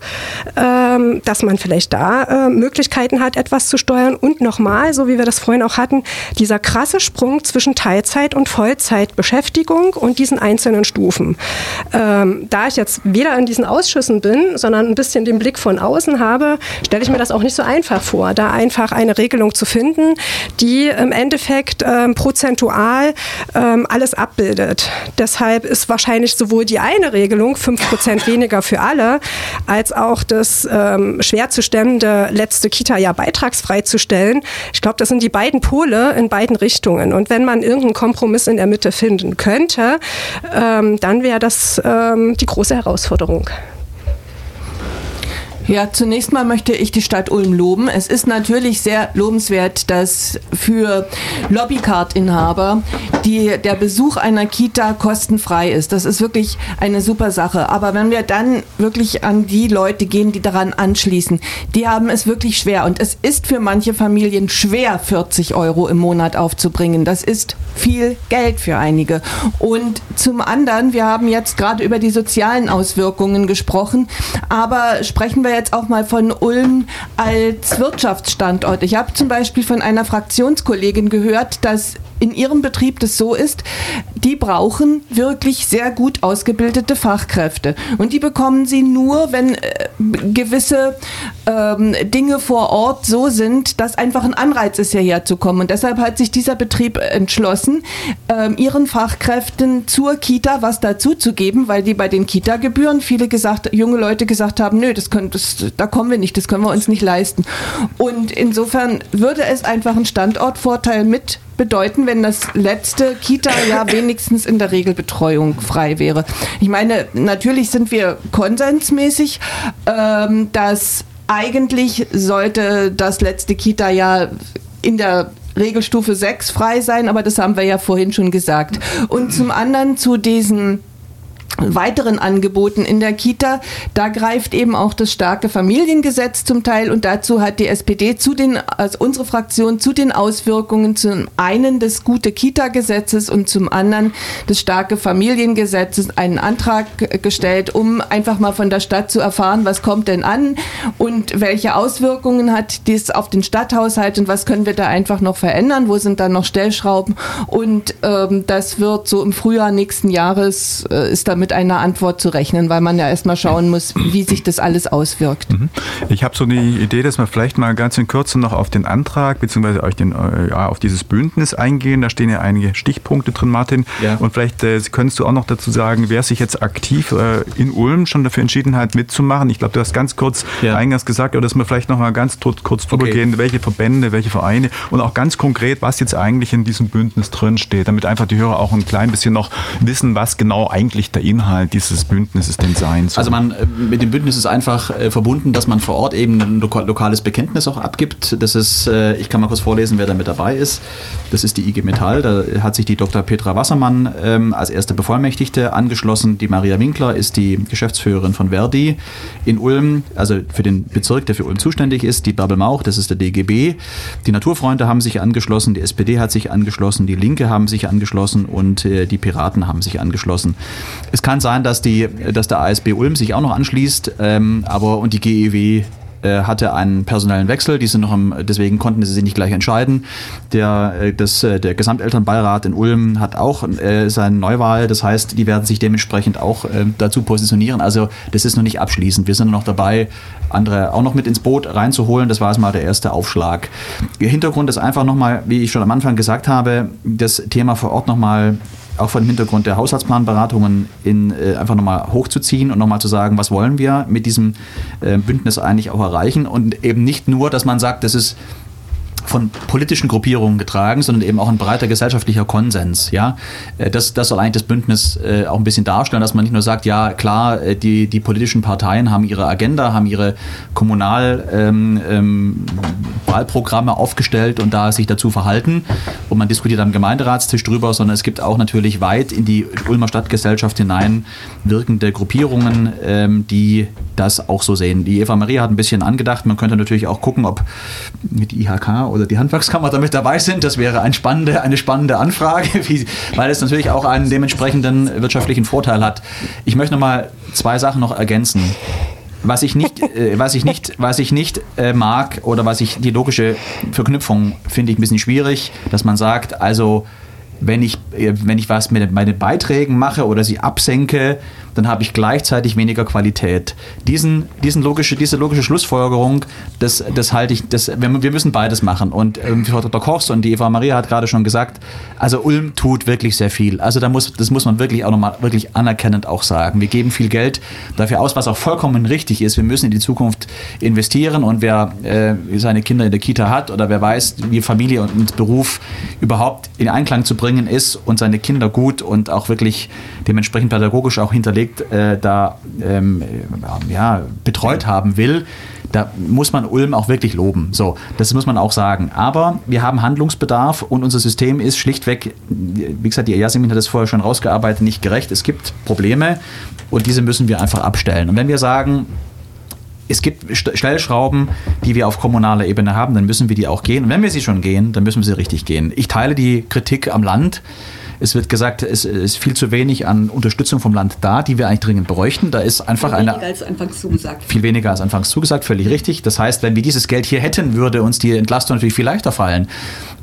Speaker 3: ähm, dass man vielleicht da äh, Möglichkeiten hat, etwas zu steuern. Und nochmal, so wie wir das vorhin auch hatten, dieser krasse Sprung zwischen Teilzeit und Vollzeitbeschäftigung und diesen einzelnen Stufen. Ähm, da ich jetzt weder in diesen Ausschüssen bin, sondern ein bisschen den Blick von außen habe, stelle ich mir das auch nicht so einfach vor, da einfach eine Regelung zu finden, die im Endeffekt ähm, prozentual ähm, alles abbildet. Deshalb ist wahrscheinlich sowohl die eine Regelung, 5% weniger für alle, als auch das ähm, schwer zu stemmende letzte Kita-Jahr beitragsfrei zu stellen. Ich glaube, das sind die beiden Pole in beiden Richtungen. Und wenn man irgendeinen Kompromiss in der Mitte finden könnte, ähm, dann wäre das ähm, die große Herausforderung.
Speaker 5: Ja, zunächst mal möchte ich die Stadt Ulm loben. Es ist natürlich sehr lobenswert, dass für Lobbycard-Inhaber der Besuch einer Kita kostenfrei ist. Das ist wirklich eine super Sache. Aber wenn wir dann wirklich an die Leute gehen, die daran anschließen, die haben es wirklich schwer. Und es ist für manche Familien schwer, 40 Euro im Monat aufzubringen. Das ist viel Geld für einige. Und zum anderen, wir haben jetzt gerade über die sozialen Auswirkungen gesprochen, aber sprechen wir jetzt auch mal von Ulm als Wirtschaftsstandort. Ich habe zum Beispiel von einer Fraktionskollegin gehört, dass in ihrem Betrieb das so ist, die brauchen wirklich sehr gut ausgebildete Fachkräfte. Und die bekommen sie nur, wenn äh, gewisse ähm, Dinge vor Ort so sind, dass einfach ein Anreiz ist, hierher zu kommen. Und deshalb hat sich dieser Betrieb entschlossen, ähm, ihren Fachkräften zur Kita was dazu zu geben, weil die bei den Kita-Gebühren viele gesagt, junge Leute gesagt haben, nö, das können, das, da kommen wir nicht, das können wir uns nicht leisten. Und insofern würde es einfach einen Standortvorteil mit bedeuten, wenn das letzte Kita-Jahr wenigstens in der Regelbetreuung frei wäre. Ich meine, natürlich sind wir konsensmäßig, ähm, dass eigentlich sollte das letzte Kita-Jahr in der Regelstufe 6 frei sein, aber das haben wir ja vorhin schon gesagt. Und zum anderen zu diesen weiteren Angeboten in der Kita. Da greift eben auch das starke Familiengesetz zum Teil und dazu hat die SPD zu den, also unsere Fraktion zu den Auswirkungen zum einen des gute Kita-Gesetzes und zum anderen des starke Familiengesetzes einen Antrag gestellt, um einfach mal von der Stadt zu erfahren, was kommt denn an und welche Auswirkungen hat dies auf den Stadthaushalt und was können wir da einfach noch verändern, wo sind da noch Stellschrauben und ähm, das wird so im Frühjahr nächsten Jahres äh, ist damit mit einer Antwort zu rechnen, weil man ja erstmal schauen muss, wie sich das alles auswirkt. Mhm.
Speaker 1: Ich habe so die Idee, dass wir vielleicht mal ganz in Kürze noch auf den Antrag bzw. Den, äh, ja, auf dieses Bündnis eingehen. Da stehen ja einige Stichpunkte drin, Martin. Ja. Und vielleicht äh, könntest du auch noch dazu sagen, wer sich jetzt aktiv äh, in Ulm schon dafür entschieden hat, mitzumachen. Ich glaube, du hast ganz kurz ja. eingangs gesagt, dass wir vielleicht noch mal ganz kurz drüber okay. gehen, welche Verbände, welche Vereine und auch ganz konkret, was jetzt eigentlich in diesem Bündnis drin steht, damit einfach die Hörer auch ein klein bisschen noch wissen, was genau eigentlich da Inhalt dieses Bündnisses denn sein soll?
Speaker 6: Also man äh, mit dem Bündnis ist einfach äh, verbunden, dass man vor Ort eben ein lokales Bekenntnis auch abgibt. Das ist, äh, ich kann mal kurz vorlesen, wer da mit dabei ist. Das ist die IG Metall. Da hat sich die Dr. Petra Wassermann ähm, als erste Bevollmächtigte angeschlossen. Die Maria Winkler ist die Geschäftsführerin von Verdi in Ulm, also für den Bezirk, der für Ulm zuständig ist. Die Bärbel Mauch, das ist der DGB. Die Naturfreunde haben sich angeschlossen, die SPD hat sich angeschlossen, die Linke haben sich angeschlossen und äh, die Piraten haben sich angeschlossen. Es kann sein, dass, die, dass der ASB Ulm sich auch noch anschließt, ähm, aber und die GEW äh, hatte einen personellen Wechsel, die sind noch im, deswegen konnten sie sich nicht gleich entscheiden. Der, äh, das, äh, der Gesamtelternbeirat in Ulm hat auch äh, seine Neuwahl, das heißt, die werden sich dementsprechend auch äh, dazu positionieren. Also das ist noch nicht abschließend. Wir sind noch dabei, andere auch noch mit ins Boot reinzuholen. Das war jetzt mal der erste Aufschlag. Der Hintergrund ist einfach nochmal, wie ich schon am Anfang gesagt habe, das Thema vor Ort nochmal auch vor dem Hintergrund der Haushaltsplanberatungen in, äh, einfach nochmal hochzuziehen und nochmal zu sagen, was wollen wir mit diesem äh, Bündnis eigentlich auch erreichen? Und eben nicht nur, dass man sagt, das ist von politischen Gruppierungen getragen, sondern eben auch ein breiter gesellschaftlicher Konsens. Ja? Äh, das, das soll eigentlich das Bündnis äh, auch ein bisschen darstellen, dass man nicht nur sagt, ja klar, äh, die, die politischen Parteien haben ihre Agenda, haben ihre Kommunalwahlprogramme ähm, ähm, aufgestellt und da sich dazu verhalten und man diskutiert am Gemeinderatstisch drüber, sondern es gibt auch natürlich weit in die Ulmer Stadtgesellschaft hinein wirkende Gruppierungen, ähm, die das auch so sehen. Die Eva Maria hat ein bisschen angedacht, man könnte natürlich auch gucken, ob mit IHK oder die Handwerkskammer damit dabei sind. Das wäre eine spannende, eine spannende Anfrage, wie, weil es natürlich auch einen dementsprechenden wirtschaftlichen Vorteil hat. Ich möchte noch mal zwei Sachen noch ergänzen. Was ich nicht, äh, was ich nicht, was ich nicht äh, mag oder was ich die logische Verknüpfung finde ich ein bisschen schwierig, dass man sagt, also wenn ich, äh, wenn ich was mit meinen Beiträgen mache oder sie absenke, dann habe ich gleichzeitig weniger Qualität. Diesen, diesen logische, diese logische Schlussfolgerung, das, das halte ich, das, wir, müssen beides machen. Und ähm, Frau Dr. Kochs und die Eva Maria hat gerade schon gesagt, also Ulm tut wirklich sehr viel. Also da muss, das muss man wirklich auch nochmal wirklich anerkennend auch sagen. Wir geben viel Geld dafür aus, was auch vollkommen richtig ist. Wir müssen in die Zukunft investieren und wer äh, seine Kinder in der Kita hat oder wer weiß, wie Familie und Beruf überhaupt in Einklang zu bringen ist und seine Kinder gut und auch wirklich dementsprechend pädagogisch auch hinterlegt Konflikt äh, da ähm, ja, betreut haben will, da muss man Ulm auch wirklich loben. So, das muss man auch sagen. Aber wir haben Handlungsbedarf und unser System ist schlichtweg, wie gesagt, die Yasemin hat das vorher schon rausgearbeitet, nicht gerecht. Es gibt Probleme und diese müssen wir einfach abstellen. Und wenn wir sagen, es gibt Stellschrauben, die wir auf kommunaler Ebene haben, dann müssen wir die auch gehen. Und wenn wir sie schon gehen, dann müssen wir sie richtig gehen. Ich teile die Kritik am Land. Es wird gesagt, es ist viel zu wenig an Unterstützung vom Land da, die wir eigentlich dringend bräuchten. Da ist einfach viel weniger
Speaker 2: eine. als anfangs zugesagt.
Speaker 6: Viel weniger als anfangs zugesagt, völlig richtig. Das heißt, wenn wir dieses Geld hier hätten, würde uns die Entlastung natürlich viel leichter fallen.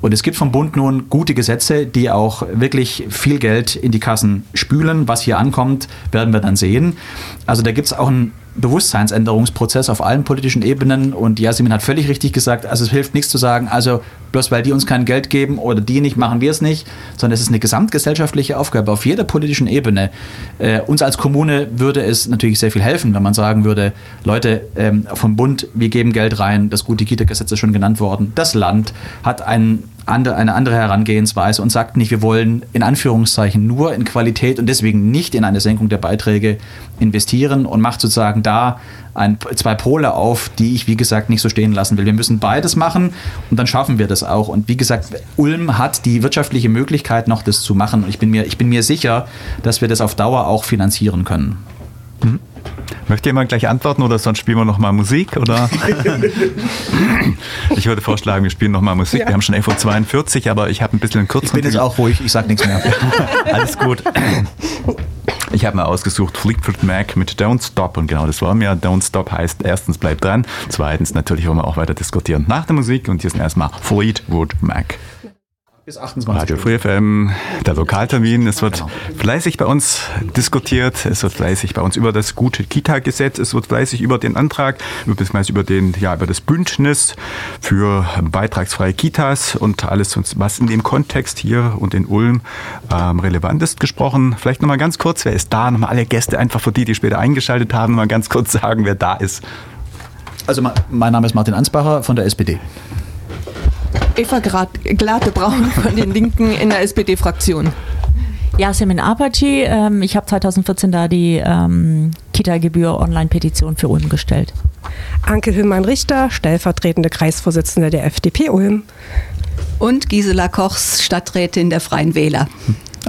Speaker 6: Und es gibt vom Bund nun gute Gesetze, die auch wirklich viel Geld in die Kassen spülen. Was hier ankommt, werden wir dann sehen. Also da gibt es auch ein Bewusstseinsänderungsprozess auf allen politischen Ebenen. Und Jasmin hat völlig richtig gesagt, also es hilft nichts zu sagen, also bloß weil die uns kein Geld geben oder die nicht, machen wir es nicht, sondern es ist eine gesamtgesellschaftliche Aufgabe auf jeder politischen Ebene. Äh, uns als Kommune würde es natürlich sehr viel helfen, wenn man sagen würde, Leute ähm, vom Bund, wir geben Geld rein, das gute Kita-Gesetz ist schon genannt worden. Das Land hat einen eine andere Herangehensweise und sagt nicht, wir wollen in Anführungszeichen nur in Qualität und deswegen nicht in eine Senkung der Beiträge investieren und macht sozusagen da ein, zwei Pole auf, die ich, wie gesagt, nicht so stehen lassen will. Wir müssen beides machen und dann schaffen wir das auch. Und wie gesagt, Ulm hat die wirtschaftliche Möglichkeit, noch das zu machen. Und ich bin mir, ich bin mir sicher, dass wir das auf Dauer auch finanzieren können.
Speaker 1: Mhm. Möchte jemand gleich antworten oder sonst spielen wir noch mal Musik? Oder? ich würde vorschlagen, wir spielen noch mal Musik. Ja. Wir haben schon 11.42 Uhr, aber ich habe ein bisschen einen kurzen.
Speaker 6: Ich bin jetzt auch ruhig, ich sage nichts mehr.
Speaker 1: Alles gut. Ich habe mal ausgesucht Fleetwood Mac mit Don't Stop und genau das war mir. Don't Stop heißt erstens bleibt dran, zweitens natürlich wollen wir auch weiter diskutieren nach der Musik und hier sind erstmal Fleetwood Mac bis 28. Radio Free FM, der Lokaltermin. Es wird genau. fleißig bei uns diskutiert. Es wird fleißig bei uns über das gute Kita-Gesetz. Es wird fleißig über den Antrag, über, den, ja, über das Bündnis für beitragsfreie Kitas und alles, was in dem Kontext hier und in Ulm ähm, relevant ist, gesprochen. Vielleicht nochmal ganz kurz, wer ist da? Nochmal alle Gäste, einfach für die, die später eingeschaltet haben, mal ganz kurz sagen, wer da ist.
Speaker 6: Also mein Name ist Martin Ansbacher von der SPD.
Speaker 5: Eva Glate-Braun von den Linken in der SPD-Fraktion.
Speaker 4: Yasemin Apache, ähm, ich habe 2014 da die ähm, Kita-Gebühr-Online-Petition für Ulm gestellt.
Speaker 3: Anke Hüllmann-Richter, stellvertretende Kreisvorsitzende der FDP Ulm.
Speaker 2: Und Gisela Kochs, Stadträtin der Freien Wähler.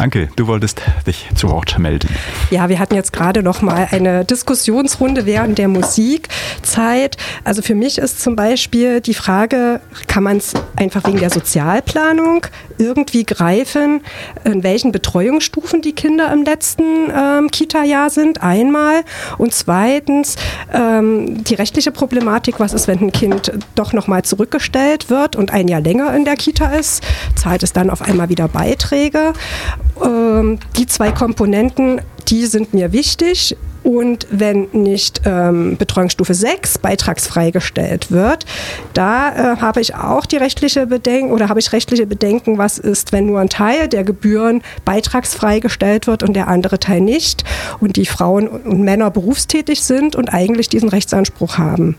Speaker 1: Danke, du wolltest dich zu Wort melden.
Speaker 3: Ja, wir hatten jetzt gerade noch mal eine Diskussionsrunde während der Musikzeit. Also für mich ist zum Beispiel die Frage, kann man es einfach wegen der Sozialplanung irgendwie greifen, in welchen Betreuungsstufen die Kinder im letzten ähm, Kita-Jahr sind, einmal. Und zweitens ähm, die rechtliche Problematik, was ist, wenn ein Kind doch noch mal zurückgestellt wird und ein Jahr länger in der Kita ist, zahlt es dann auf einmal wieder Beiträge. Ähm, die zwei Komponenten, die sind mir wichtig. Und wenn nicht ähm, Betreuungsstufe 6 beitragsfrei gestellt wird, da äh, habe ich auch die rechtliche Bedenken oder habe ich rechtliche Bedenken, was ist, wenn nur ein Teil der Gebühren beitragsfrei gestellt wird und der andere Teil nicht und die Frauen und Männer berufstätig sind und eigentlich diesen Rechtsanspruch haben.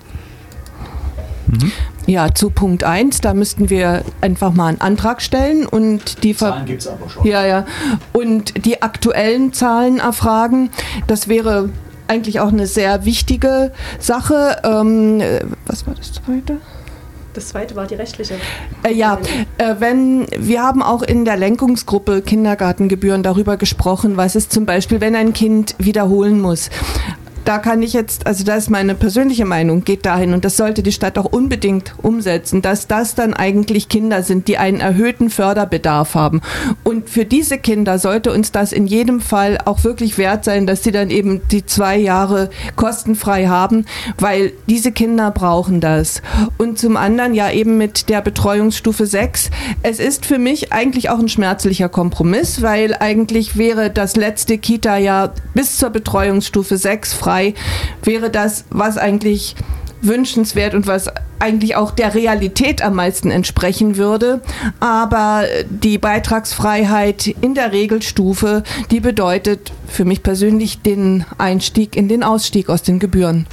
Speaker 5: Mhm. Ja, zu Punkt 1, da müssten wir einfach mal einen Antrag stellen und die
Speaker 6: Zahlen gibt es aber schon.
Speaker 5: Ja, ja. Und die aktuellen Zahlen erfragen. Das wäre eigentlich auch eine sehr wichtige Sache. Ähm, was war das zweite?
Speaker 3: Das zweite war die rechtliche.
Speaker 5: Äh, ja, äh, wenn wir haben auch in der Lenkungsgruppe Kindergartengebühren darüber gesprochen, was ist zum Beispiel, wenn ein Kind wiederholen muss da kann ich jetzt, also da ist meine persönliche Meinung, geht dahin und das sollte die Stadt auch unbedingt umsetzen, dass das dann eigentlich Kinder sind, die einen erhöhten Förderbedarf haben. Und für diese Kinder sollte uns das in jedem Fall auch wirklich wert sein, dass sie dann eben die zwei Jahre kostenfrei haben, weil diese Kinder brauchen das. Und zum anderen ja eben mit der Betreuungsstufe 6. Es ist für mich eigentlich auch ein schmerzlicher Kompromiss, weil eigentlich wäre das letzte Kita-Jahr bis zur Betreuungsstufe 6 frei frei, wäre das, was eigentlich wünschenswert und was eigentlich auch der Realität am meisten entsprechen würde. Aber die Beitragsfreiheit in der Regelstufe, die bedeutet für mich persönlich den Einstieg in den Ausstieg aus den Gebühren.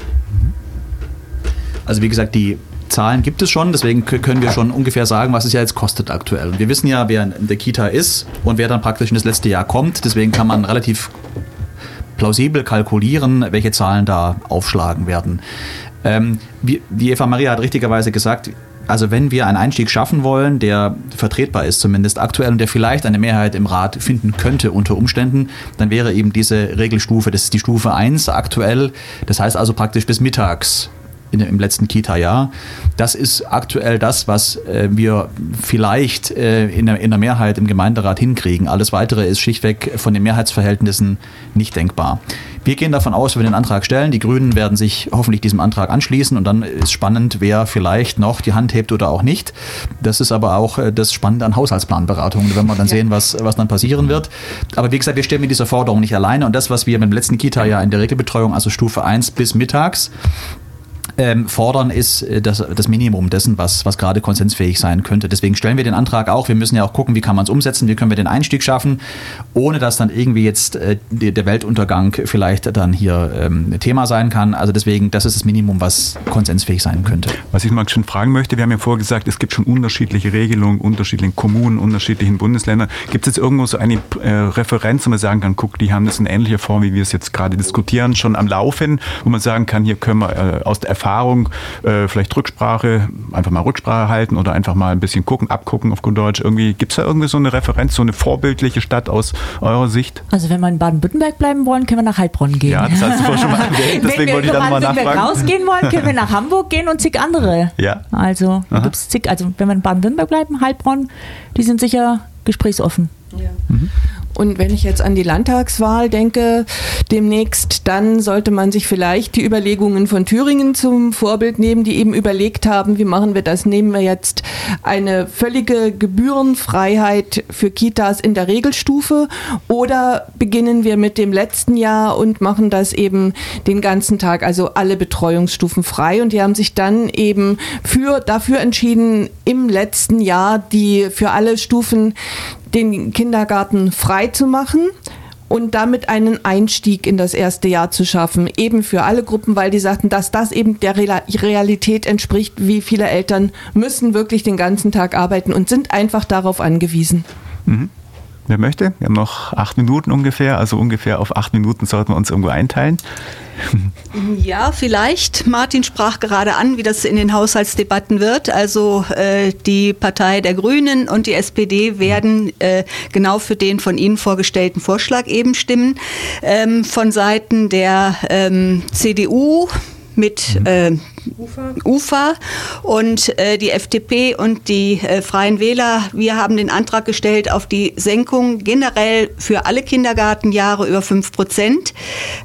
Speaker 6: Also wie gesagt, die Zahlen gibt es schon, deswegen können wir schon ungefähr sagen, was es ja jetzt kostet aktuell. Wir wissen ja, wer in der Kita ist und wer dann praktisch in das letzte Jahr kommt. Deswegen kann man relativ plausibel kalkulieren, welche Zahlen da aufschlagen werden. Ähm, wie, wie Eva Maria hat richtigerweise gesagt, also wenn wir einen Einstieg schaffen wollen, der vertretbar ist zumindest aktuell und der vielleicht eine Mehrheit im Rat finden könnte unter Umständen, dann wäre eben diese Regelstufe, das ist die Stufe 1 aktuell, das heißt also praktisch bis mittags in, im letzten Kita-Jahr. Das ist aktuell das, was äh, wir vielleicht äh, in, der, in der Mehrheit im Gemeinderat hinkriegen. Alles Weitere ist schlichtweg von den Mehrheitsverhältnissen nicht denkbar. Wir gehen davon aus, wenn wir den Antrag stellen, die Grünen werden sich hoffentlich diesem Antrag anschließen und dann ist spannend, wer vielleicht noch die Hand hebt oder auch nicht. Das ist aber auch äh, das Spannende an Haushaltsplanberatungen, wenn wir dann sehen, was, was dann passieren wird. Aber wie gesagt, wir stellen mit dieser Forderung nicht alleine und das, was wir mit dem letzten Kita-Jahr in der Regelbetreuung, also Stufe 1 bis mittags, ähm, fordern, ist äh, das, das Minimum dessen, was, was gerade konsensfähig sein könnte. Deswegen stellen wir den Antrag auch. Wir müssen ja auch gucken, wie kann man es umsetzen, wie können wir den Einstieg schaffen, ohne dass dann irgendwie jetzt äh, der Weltuntergang vielleicht dann hier ähm, Thema sein kann. Also deswegen, das ist das Minimum, was konsensfähig sein könnte.
Speaker 1: Was ich mal schon fragen möchte, wir haben ja vorher gesagt, es gibt schon unterschiedliche Regelungen, unterschiedlichen Kommunen, unterschiedlichen Bundesländern. Gibt es jetzt irgendwo so eine äh, Referenz, wo man sagen kann, guck, die haben das in ähnlicher Form, wie wir es jetzt gerade diskutieren, schon am Laufen, wo man sagen kann, hier können wir äh, aus der Erfahrung äh, vielleicht Rücksprache, einfach mal Rücksprache halten oder einfach mal ein bisschen gucken, abgucken auf gut Deutsch. Irgendwie gibt es da irgendwie so eine Referenz, so eine vorbildliche Stadt aus eurer Sicht?
Speaker 4: Also wenn wir in Baden-Württemberg bleiben wollen, können wir nach Heilbronn gehen.
Speaker 1: Ja, das hast du vorhin schon mal erwähnt, deswegen wollte ich da nochmal nachfragen.
Speaker 4: Wenn wir rausgehen wollen, können wir nach Hamburg gehen und zig andere.
Speaker 1: Ja.
Speaker 4: Also da gibt's zig, also wenn wir in Baden-Württemberg bleiben, Heilbronn, die sind sicher gesprächsoffen.
Speaker 5: Ja. Mhm. Und wenn ich jetzt an die Landtagswahl denke, demnächst, dann sollte man sich vielleicht die Überlegungen von Thüringen zum Vorbild nehmen, die eben überlegt haben, wie machen wir das? Nehmen wir jetzt eine völlige Gebührenfreiheit für Kitas in der Regelstufe oder beginnen wir mit dem letzten Jahr und machen das eben den ganzen Tag, also alle Betreuungsstufen frei? Und die haben sich dann eben für, dafür entschieden, im letzten Jahr die für alle Stufen den Kindergarten frei zu machen und damit einen Einstieg in das erste Jahr zu schaffen, eben für alle Gruppen, weil die sagten, dass das eben der Realität entspricht, wie viele Eltern müssen wirklich den ganzen Tag arbeiten und sind einfach darauf angewiesen.
Speaker 1: Mhm. Wer möchte? Wir haben noch acht Minuten ungefähr, also ungefähr auf acht Minuten sollten wir uns irgendwo einteilen.
Speaker 2: Ja, vielleicht. Martin sprach gerade an, wie das in den Haushaltsdebatten wird. Also äh, die Partei der Grünen und die SPD werden äh, genau für den von Ihnen vorgestellten Vorschlag eben stimmen. Ähm, von Seiten der ähm, CDU mit mhm. äh, Ufer. Ufer und äh, die FDP und die äh, Freien Wähler. Wir haben den Antrag gestellt auf die Senkung generell für alle Kindergartenjahre über 5 Prozent.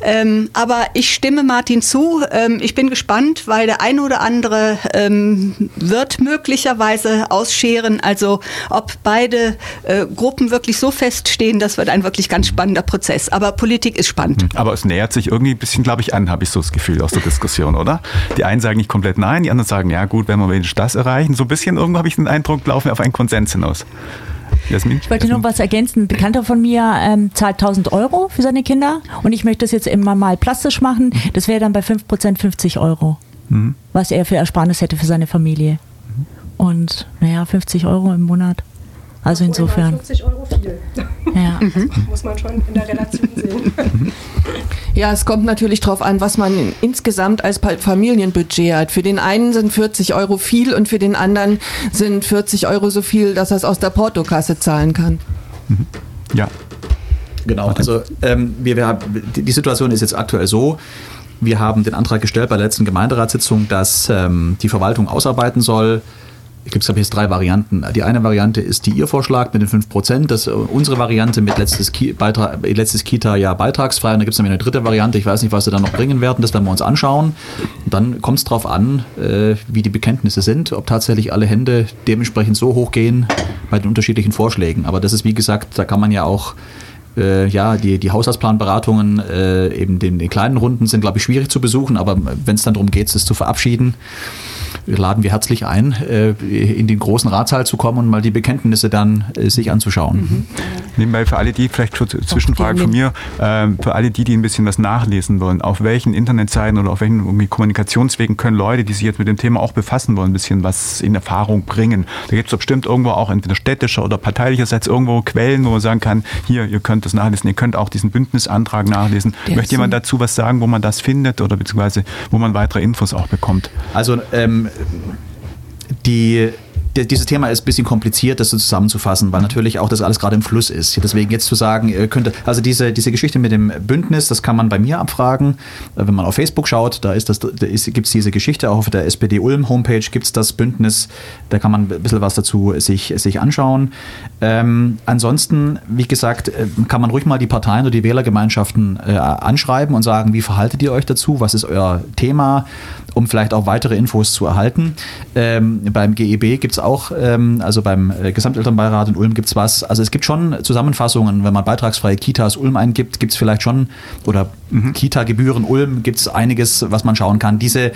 Speaker 2: Ähm, aber ich stimme Martin zu. Ähm, ich bin gespannt, weil der eine oder andere ähm, wird möglicherweise ausscheren. Also ob beide äh, Gruppen wirklich so feststehen, das wird ein wirklich ganz spannender Prozess. Aber Politik ist spannend.
Speaker 1: Aber es nähert sich irgendwie ein bisschen, glaube ich, an, habe ich so das Gefühl aus der Diskussion, oder? Die einen sagen nicht komplett nein, die anderen sagen, ja gut, wenn wir wenigstens das erreichen. So ein bisschen irgendwo habe ich den Eindruck, laufen wir auf einen Konsens hinaus.
Speaker 4: Jasmin? Ich wollte Jasmin? noch was ergänzen. Ein Bekannter von mir ähm, zahlt 1000 Euro für seine Kinder und ich möchte das jetzt immer mal plastisch machen. Das wäre dann bei 5% 50 Euro, mhm. was er für Ersparnis hätte für seine Familie. Mhm. Und naja, 50 Euro im Monat. Also insofern. 50 Euro viel.
Speaker 3: Ja. Mhm. muss man schon in der Relation sehen.
Speaker 5: Ja, es kommt natürlich darauf an, was man insgesamt als Familienbudget hat. Für den einen sind 40 Euro viel und für den anderen sind 40 Euro so viel, dass er es aus der Portokasse zahlen kann.
Speaker 1: Mhm. Ja.
Speaker 6: Genau, also ähm, wir, wir haben, die Situation ist jetzt aktuell so, wir haben den Antrag gestellt bei der letzten Gemeinderatssitzung, dass ähm, die Verwaltung ausarbeiten soll, gibt es, glaube ich, jetzt drei Varianten. Die eine Variante ist die ihr Vorschlag mit den 5 Prozent. Das äh, unsere Variante mit letztes, Ki letztes Kita-Jahr beitragsfrei. Und da gibt es nämlich eine dritte Variante. Ich weiß nicht, was sie dann noch bringen werden. Das werden wir uns anschauen. Und dann kommt es darauf an, äh, wie die Bekenntnisse sind, ob tatsächlich alle Hände dementsprechend so hoch gehen bei den unterschiedlichen Vorschlägen. Aber das ist, wie gesagt, da kann man ja auch äh, ja, die, die Haushaltsplanberatungen äh, eben den, den kleinen Runden sind, glaube ich, schwierig zu besuchen, aber wenn es dann darum geht, es zu verabschieden, laden wir herzlich ein, äh, in den großen Ratssaal zu kommen und mal die Bekenntnisse dann äh, sich anzuschauen. Mhm.
Speaker 1: Nebenbei für alle die, vielleicht kurze Zwischenfrage von mir, ähm, für alle die, die ein bisschen was nachlesen wollen, auf welchen Internetseiten oder auf welchen Kommunikationswegen können Leute, die sich jetzt mit dem Thema auch befassen wollen, ein bisschen was in Erfahrung bringen? Da gibt es bestimmt irgendwo auch entweder städtischer oder parteilicherseits irgendwo Quellen, wo man sagen kann, hier, ihr könnt das nachlesen, ihr könnt auch diesen Bündnisantrag nachlesen. Der Möchte jemand dazu was sagen, wo man das findet oder beziehungsweise wo man weitere Infos auch bekommt?
Speaker 6: Also ähm, die dieses Thema ist ein bisschen kompliziert, das so zusammenzufassen, weil natürlich auch das alles gerade im Fluss ist. Deswegen jetzt zu sagen, ihr könnt, also diese, diese Geschichte mit dem Bündnis, das kann man bei mir abfragen. Wenn man auf Facebook schaut, da, da gibt es diese Geschichte, auch auf der SPD Ulm Homepage gibt es das Bündnis, da kann man ein bisschen was dazu sich, sich anschauen. Ähm, ansonsten, wie gesagt, äh, kann man ruhig mal die Parteien oder die Wählergemeinschaften äh, anschreiben und sagen, wie verhaltet ihr euch dazu, was ist euer Thema, um vielleicht auch weitere Infos zu erhalten. Ähm, beim GEB gibt es auch, ähm, also beim äh, Gesamtelternbeirat in Ulm gibt es was. Also es gibt schon Zusammenfassungen, wenn man beitragsfreie Kitas Ulm eingibt, gibt es vielleicht schon, oder mhm. Kita-Gebühren Ulm gibt es einiges, was man schauen kann. Diese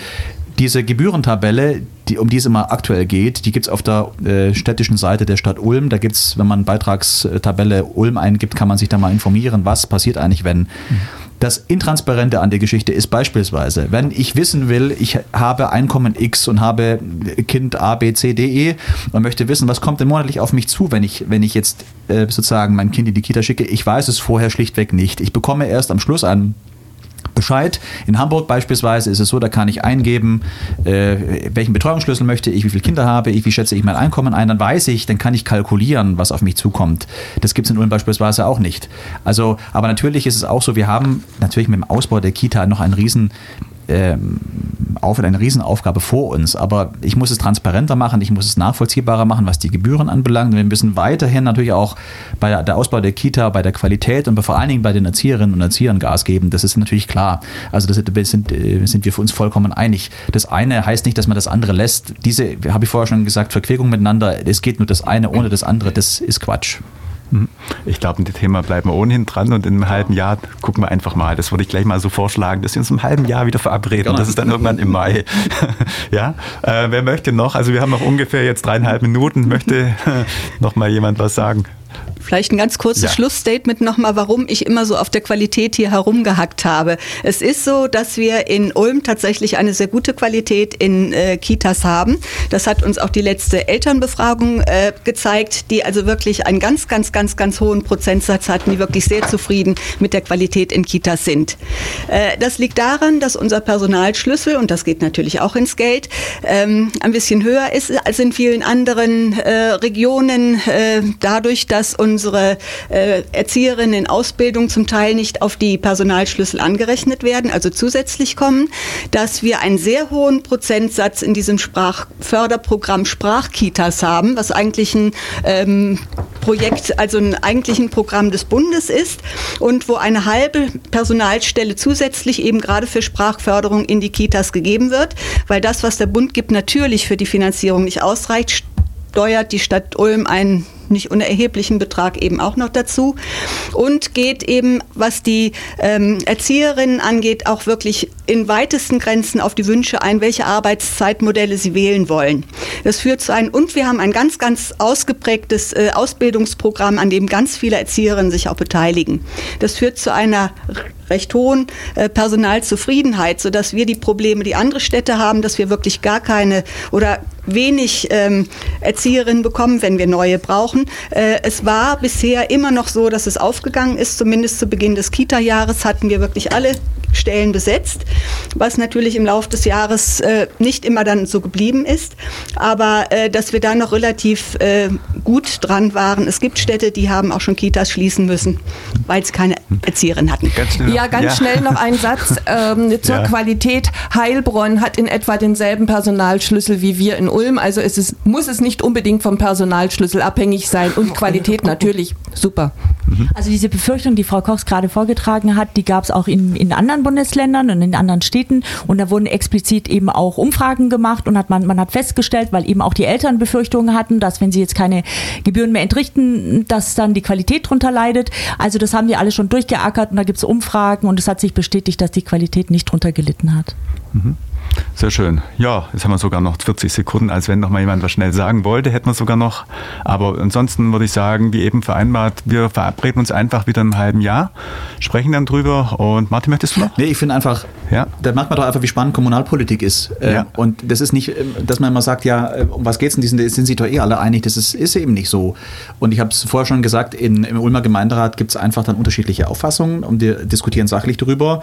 Speaker 6: diese Gebührentabelle, die, um die es immer aktuell geht, die gibt es auf der äh, städtischen Seite der Stadt Ulm. Da gibt es, wenn man Beitragstabelle Ulm eingibt, kann man sich da mal informieren, was passiert eigentlich, wenn. Mhm. Das Intransparente an der Geschichte ist beispielsweise, wenn ich wissen will, ich habe Einkommen X und habe Kind A, B, C, D, E und möchte wissen, was kommt denn monatlich auf mich zu, wenn ich, wenn ich jetzt äh, sozusagen mein Kind in die Kita schicke. Ich weiß es vorher schlichtweg nicht. Ich bekomme erst am Schluss einen Bescheid. In Hamburg beispielsweise ist es so, da kann ich eingeben, äh, welchen Betreuungsschlüssel möchte ich, wie viele Kinder habe ich, wie schätze ich mein Einkommen ein, dann weiß ich, dann kann ich kalkulieren, was auf mich zukommt. Das gibt es in Ulm beispielsweise auch nicht. Also, aber natürlich ist es auch so, wir haben natürlich mit dem Ausbau der Kita noch einen riesen ähm, auf eine Riesenaufgabe vor uns. Aber ich muss es transparenter machen, ich muss es nachvollziehbarer machen, was die Gebühren anbelangt. Wir müssen weiterhin natürlich auch bei der Ausbau der Kita, bei der Qualität und vor allen Dingen bei den Erzieherinnen und Erziehern Gas geben. Das ist natürlich klar. Also das sind, äh, sind wir für uns vollkommen einig. Das eine heißt nicht, dass man das andere lässt. Diese, habe ich vorher schon gesagt, Verquickung miteinander, es geht nur das eine ohne das andere, das ist Quatsch.
Speaker 1: Mhm. Ich glaube, mit dem Thema bleiben wir ohnehin dran und in einem halben Jahr gucken wir einfach mal. Das würde ich gleich mal so vorschlagen, dass wir uns im halben Jahr wieder verabreden. Genau. Das ist dann irgendwann im Mai. ja, äh, wer möchte noch? Also wir haben noch ungefähr jetzt dreieinhalb Minuten. Möchte noch mal jemand was sagen?
Speaker 2: Vielleicht ein ganz kurzes ja. Schlussstatement nochmal, warum ich immer so auf der Qualität hier herumgehackt habe. Es ist so, dass wir in Ulm tatsächlich eine sehr gute Qualität in äh, Kitas haben. Das hat uns auch die letzte Elternbefragung äh, gezeigt, die also wirklich einen ganz, ganz, ganz, ganz hohen Prozentsatz hatten, die wirklich sehr zufrieden mit der Qualität in Kitas sind. Äh, das liegt daran, dass unser Personalschlüssel, und das geht natürlich auch ins Geld, ähm, ein bisschen höher ist als in vielen anderen äh, Regionen, äh, dadurch, dass uns unsere äh, Erzieherinnen in Ausbildung zum Teil nicht auf die Personalschlüssel angerechnet werden, also zusätzlich kommen, dass wir einen sehr hohen Prozentsatz in diesem Sprachförderprogramm Sprachkitas haben, was eigentlich ein ähm, Projekt, also ein eigentlichen Programm des Bundes ist und wo eine halbe Personalstelle zusätzlich eben gerade für Sprachförderung in die Kitas gegeben wird, weil das, was der Bund gibt, natürlich für die Finanzierung nicht ausreicht, steuert die Stadt Ulm einen nicht unerheblichen Betrag eben auch noch dazu und geht eben, was die ähm, Erzieherinnen angeht, auch wirklich in weitesten Grenzen auf die Wünsche ein, welche Arbeitszeitmodelle sie wählen wollen. Das führt zu einem, und wir haben ein ganz, ganz ausgeprägtes äh, Ausbildungsprogramm, an dem ganz viele Erzieherinnen sich auch beteiligen. Das führt zu einer recht hohen äh, Personalzufriedenheit, sodass wir die Probleme, die andere Städte haben, dass wir wirklich gar keine oder wenig ähm, Erzieherinnen bekommen, wenn wir neue brauchen. Äh, es war bisher immer noch so, dass es aufgegangen ist, zumindest zu Beginn des Kita-Jahres hatten wir wirklich alle Stellen besetzt, was natürlich im Laufe des Jahres äh, nicht immer dann so geblieben ist, aber äh, dass wir da noch relativ äh, gut dran waren. Es gibt Städte, die haben auch schon Kitas schließen müssen, weil sie keine Erzieherin hatten.
Speaker 5: Ganz ja, ganz ja. schnell noch ein Satz ähm, zur ja. Qualität. Heilbronn hat in etwa denselben Personalschlüssel wie wir in Ulm, also es ist, muss es nicht unbedingt vom Personalschlüssel abhängig sein und Qualität natürlich super.
Speaker 4: Also diese Befürchtung, die Frau Kochs gerade vorgetragen hat, die gab es auch in, in anderen Bundesländern und in anderen Städten und da wurden explizit eben auch Umfragen gemacht und hat man, man hat festgestellt, weil eben auch die Eltern Befürchtungen hatten, dass wenn sie jetzt keine Gebühren mehr entrichten, dass dann die Qualität drunter leidet. Also das haben die alle schon durchgeackert und da gibt es Umfragen und es hat sich bestätigt, dass die Qualität nicht drunter gelitten hat.
Speaker 1: Mhm. Sehr schön. Ja, jetzt haben wir sogar noch 40 Sekunden, als wenn noch mal jemand was schnell sagen wollte, hätten wir sogar noch. Aber ansonsten würde ich sagen, wie eben vereinbart, wir verabreden uns einfach wieder im halben Jahr, sprechen dann drüber. Und Martin, möchtest du noch?
Speaker 6: Nee, ich finde einfach, ja. da merkt man doch einfach, wie spannend Kommunalpolitik ist. Äh, ja. Und das ist nicht, ähm, dass man immer sagt, ja, äh, um was geht es denn? Die sind sich doch eh alle einig. Das ist, ist eben nicht so. Und ich habe es vorher schon gesagt, in, im Ulmer Gemeinderat gibt es einfach dann unterschiedliche Auffassungen und wir diskutieren sachlich darüber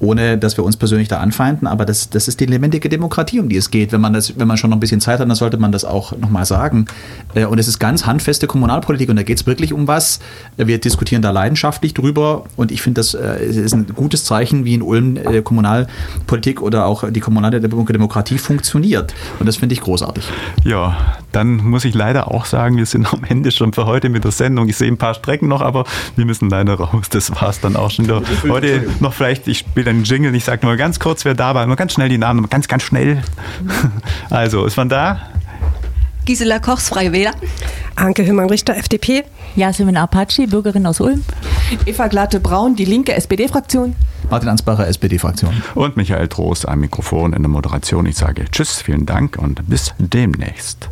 Speaker 6: ohne dass wir uns persönlich da anfeinden. Aber das, das ist die lebendige Demokratie, um die es geht. Wenn man, das, wenn man schon noch ein bisschen Zeit hat, dann sollte man das auch nochmal sagen. Äh, und es ist ganz handfeste Kommunalpolitik und da geht es wirklich um was. Wir diskutieren da leidenschaftlich drüber und ich finde, das äh, ist ein gutes Zeichen, wie in Ulm äh, Kommunalpolitik oder auch die kommunale Demokratie funktioniert. Und das finde ich großartig.
Speaker 1: Ja, dann muss ich leider auch sagen, wir sind am Ende schon für heute mit der Sendung. Ich sehe ein paar Strecken noch, aber wir müssen leider raus. Das war es dann auch schon. Heute noch vielleicht, ich spiele einen Jingle, ich sage nur ganz kurz, wer da war, nur ganz schnell die Namen, ganz, ganz schnell. Also, ist man da?
Speaker 2: Gisela Kochs, Freie Wähler.
Speaker 3: Anke Hümmern-Richter, FDP.
Speaker 4: Jasmin Apache, Bürgerin aus Ulm.
Speaker 5: Eva Glatte-Braun, Die Linke, SPD-Fraktion.
Speaker 6: Martin Ansbacher, SPD-Fraktion.
Speaker 1: Und Michael Trost am Mikrofon in der Moderation. Ich sage Tschüss, vielen Dank und bis demnächst.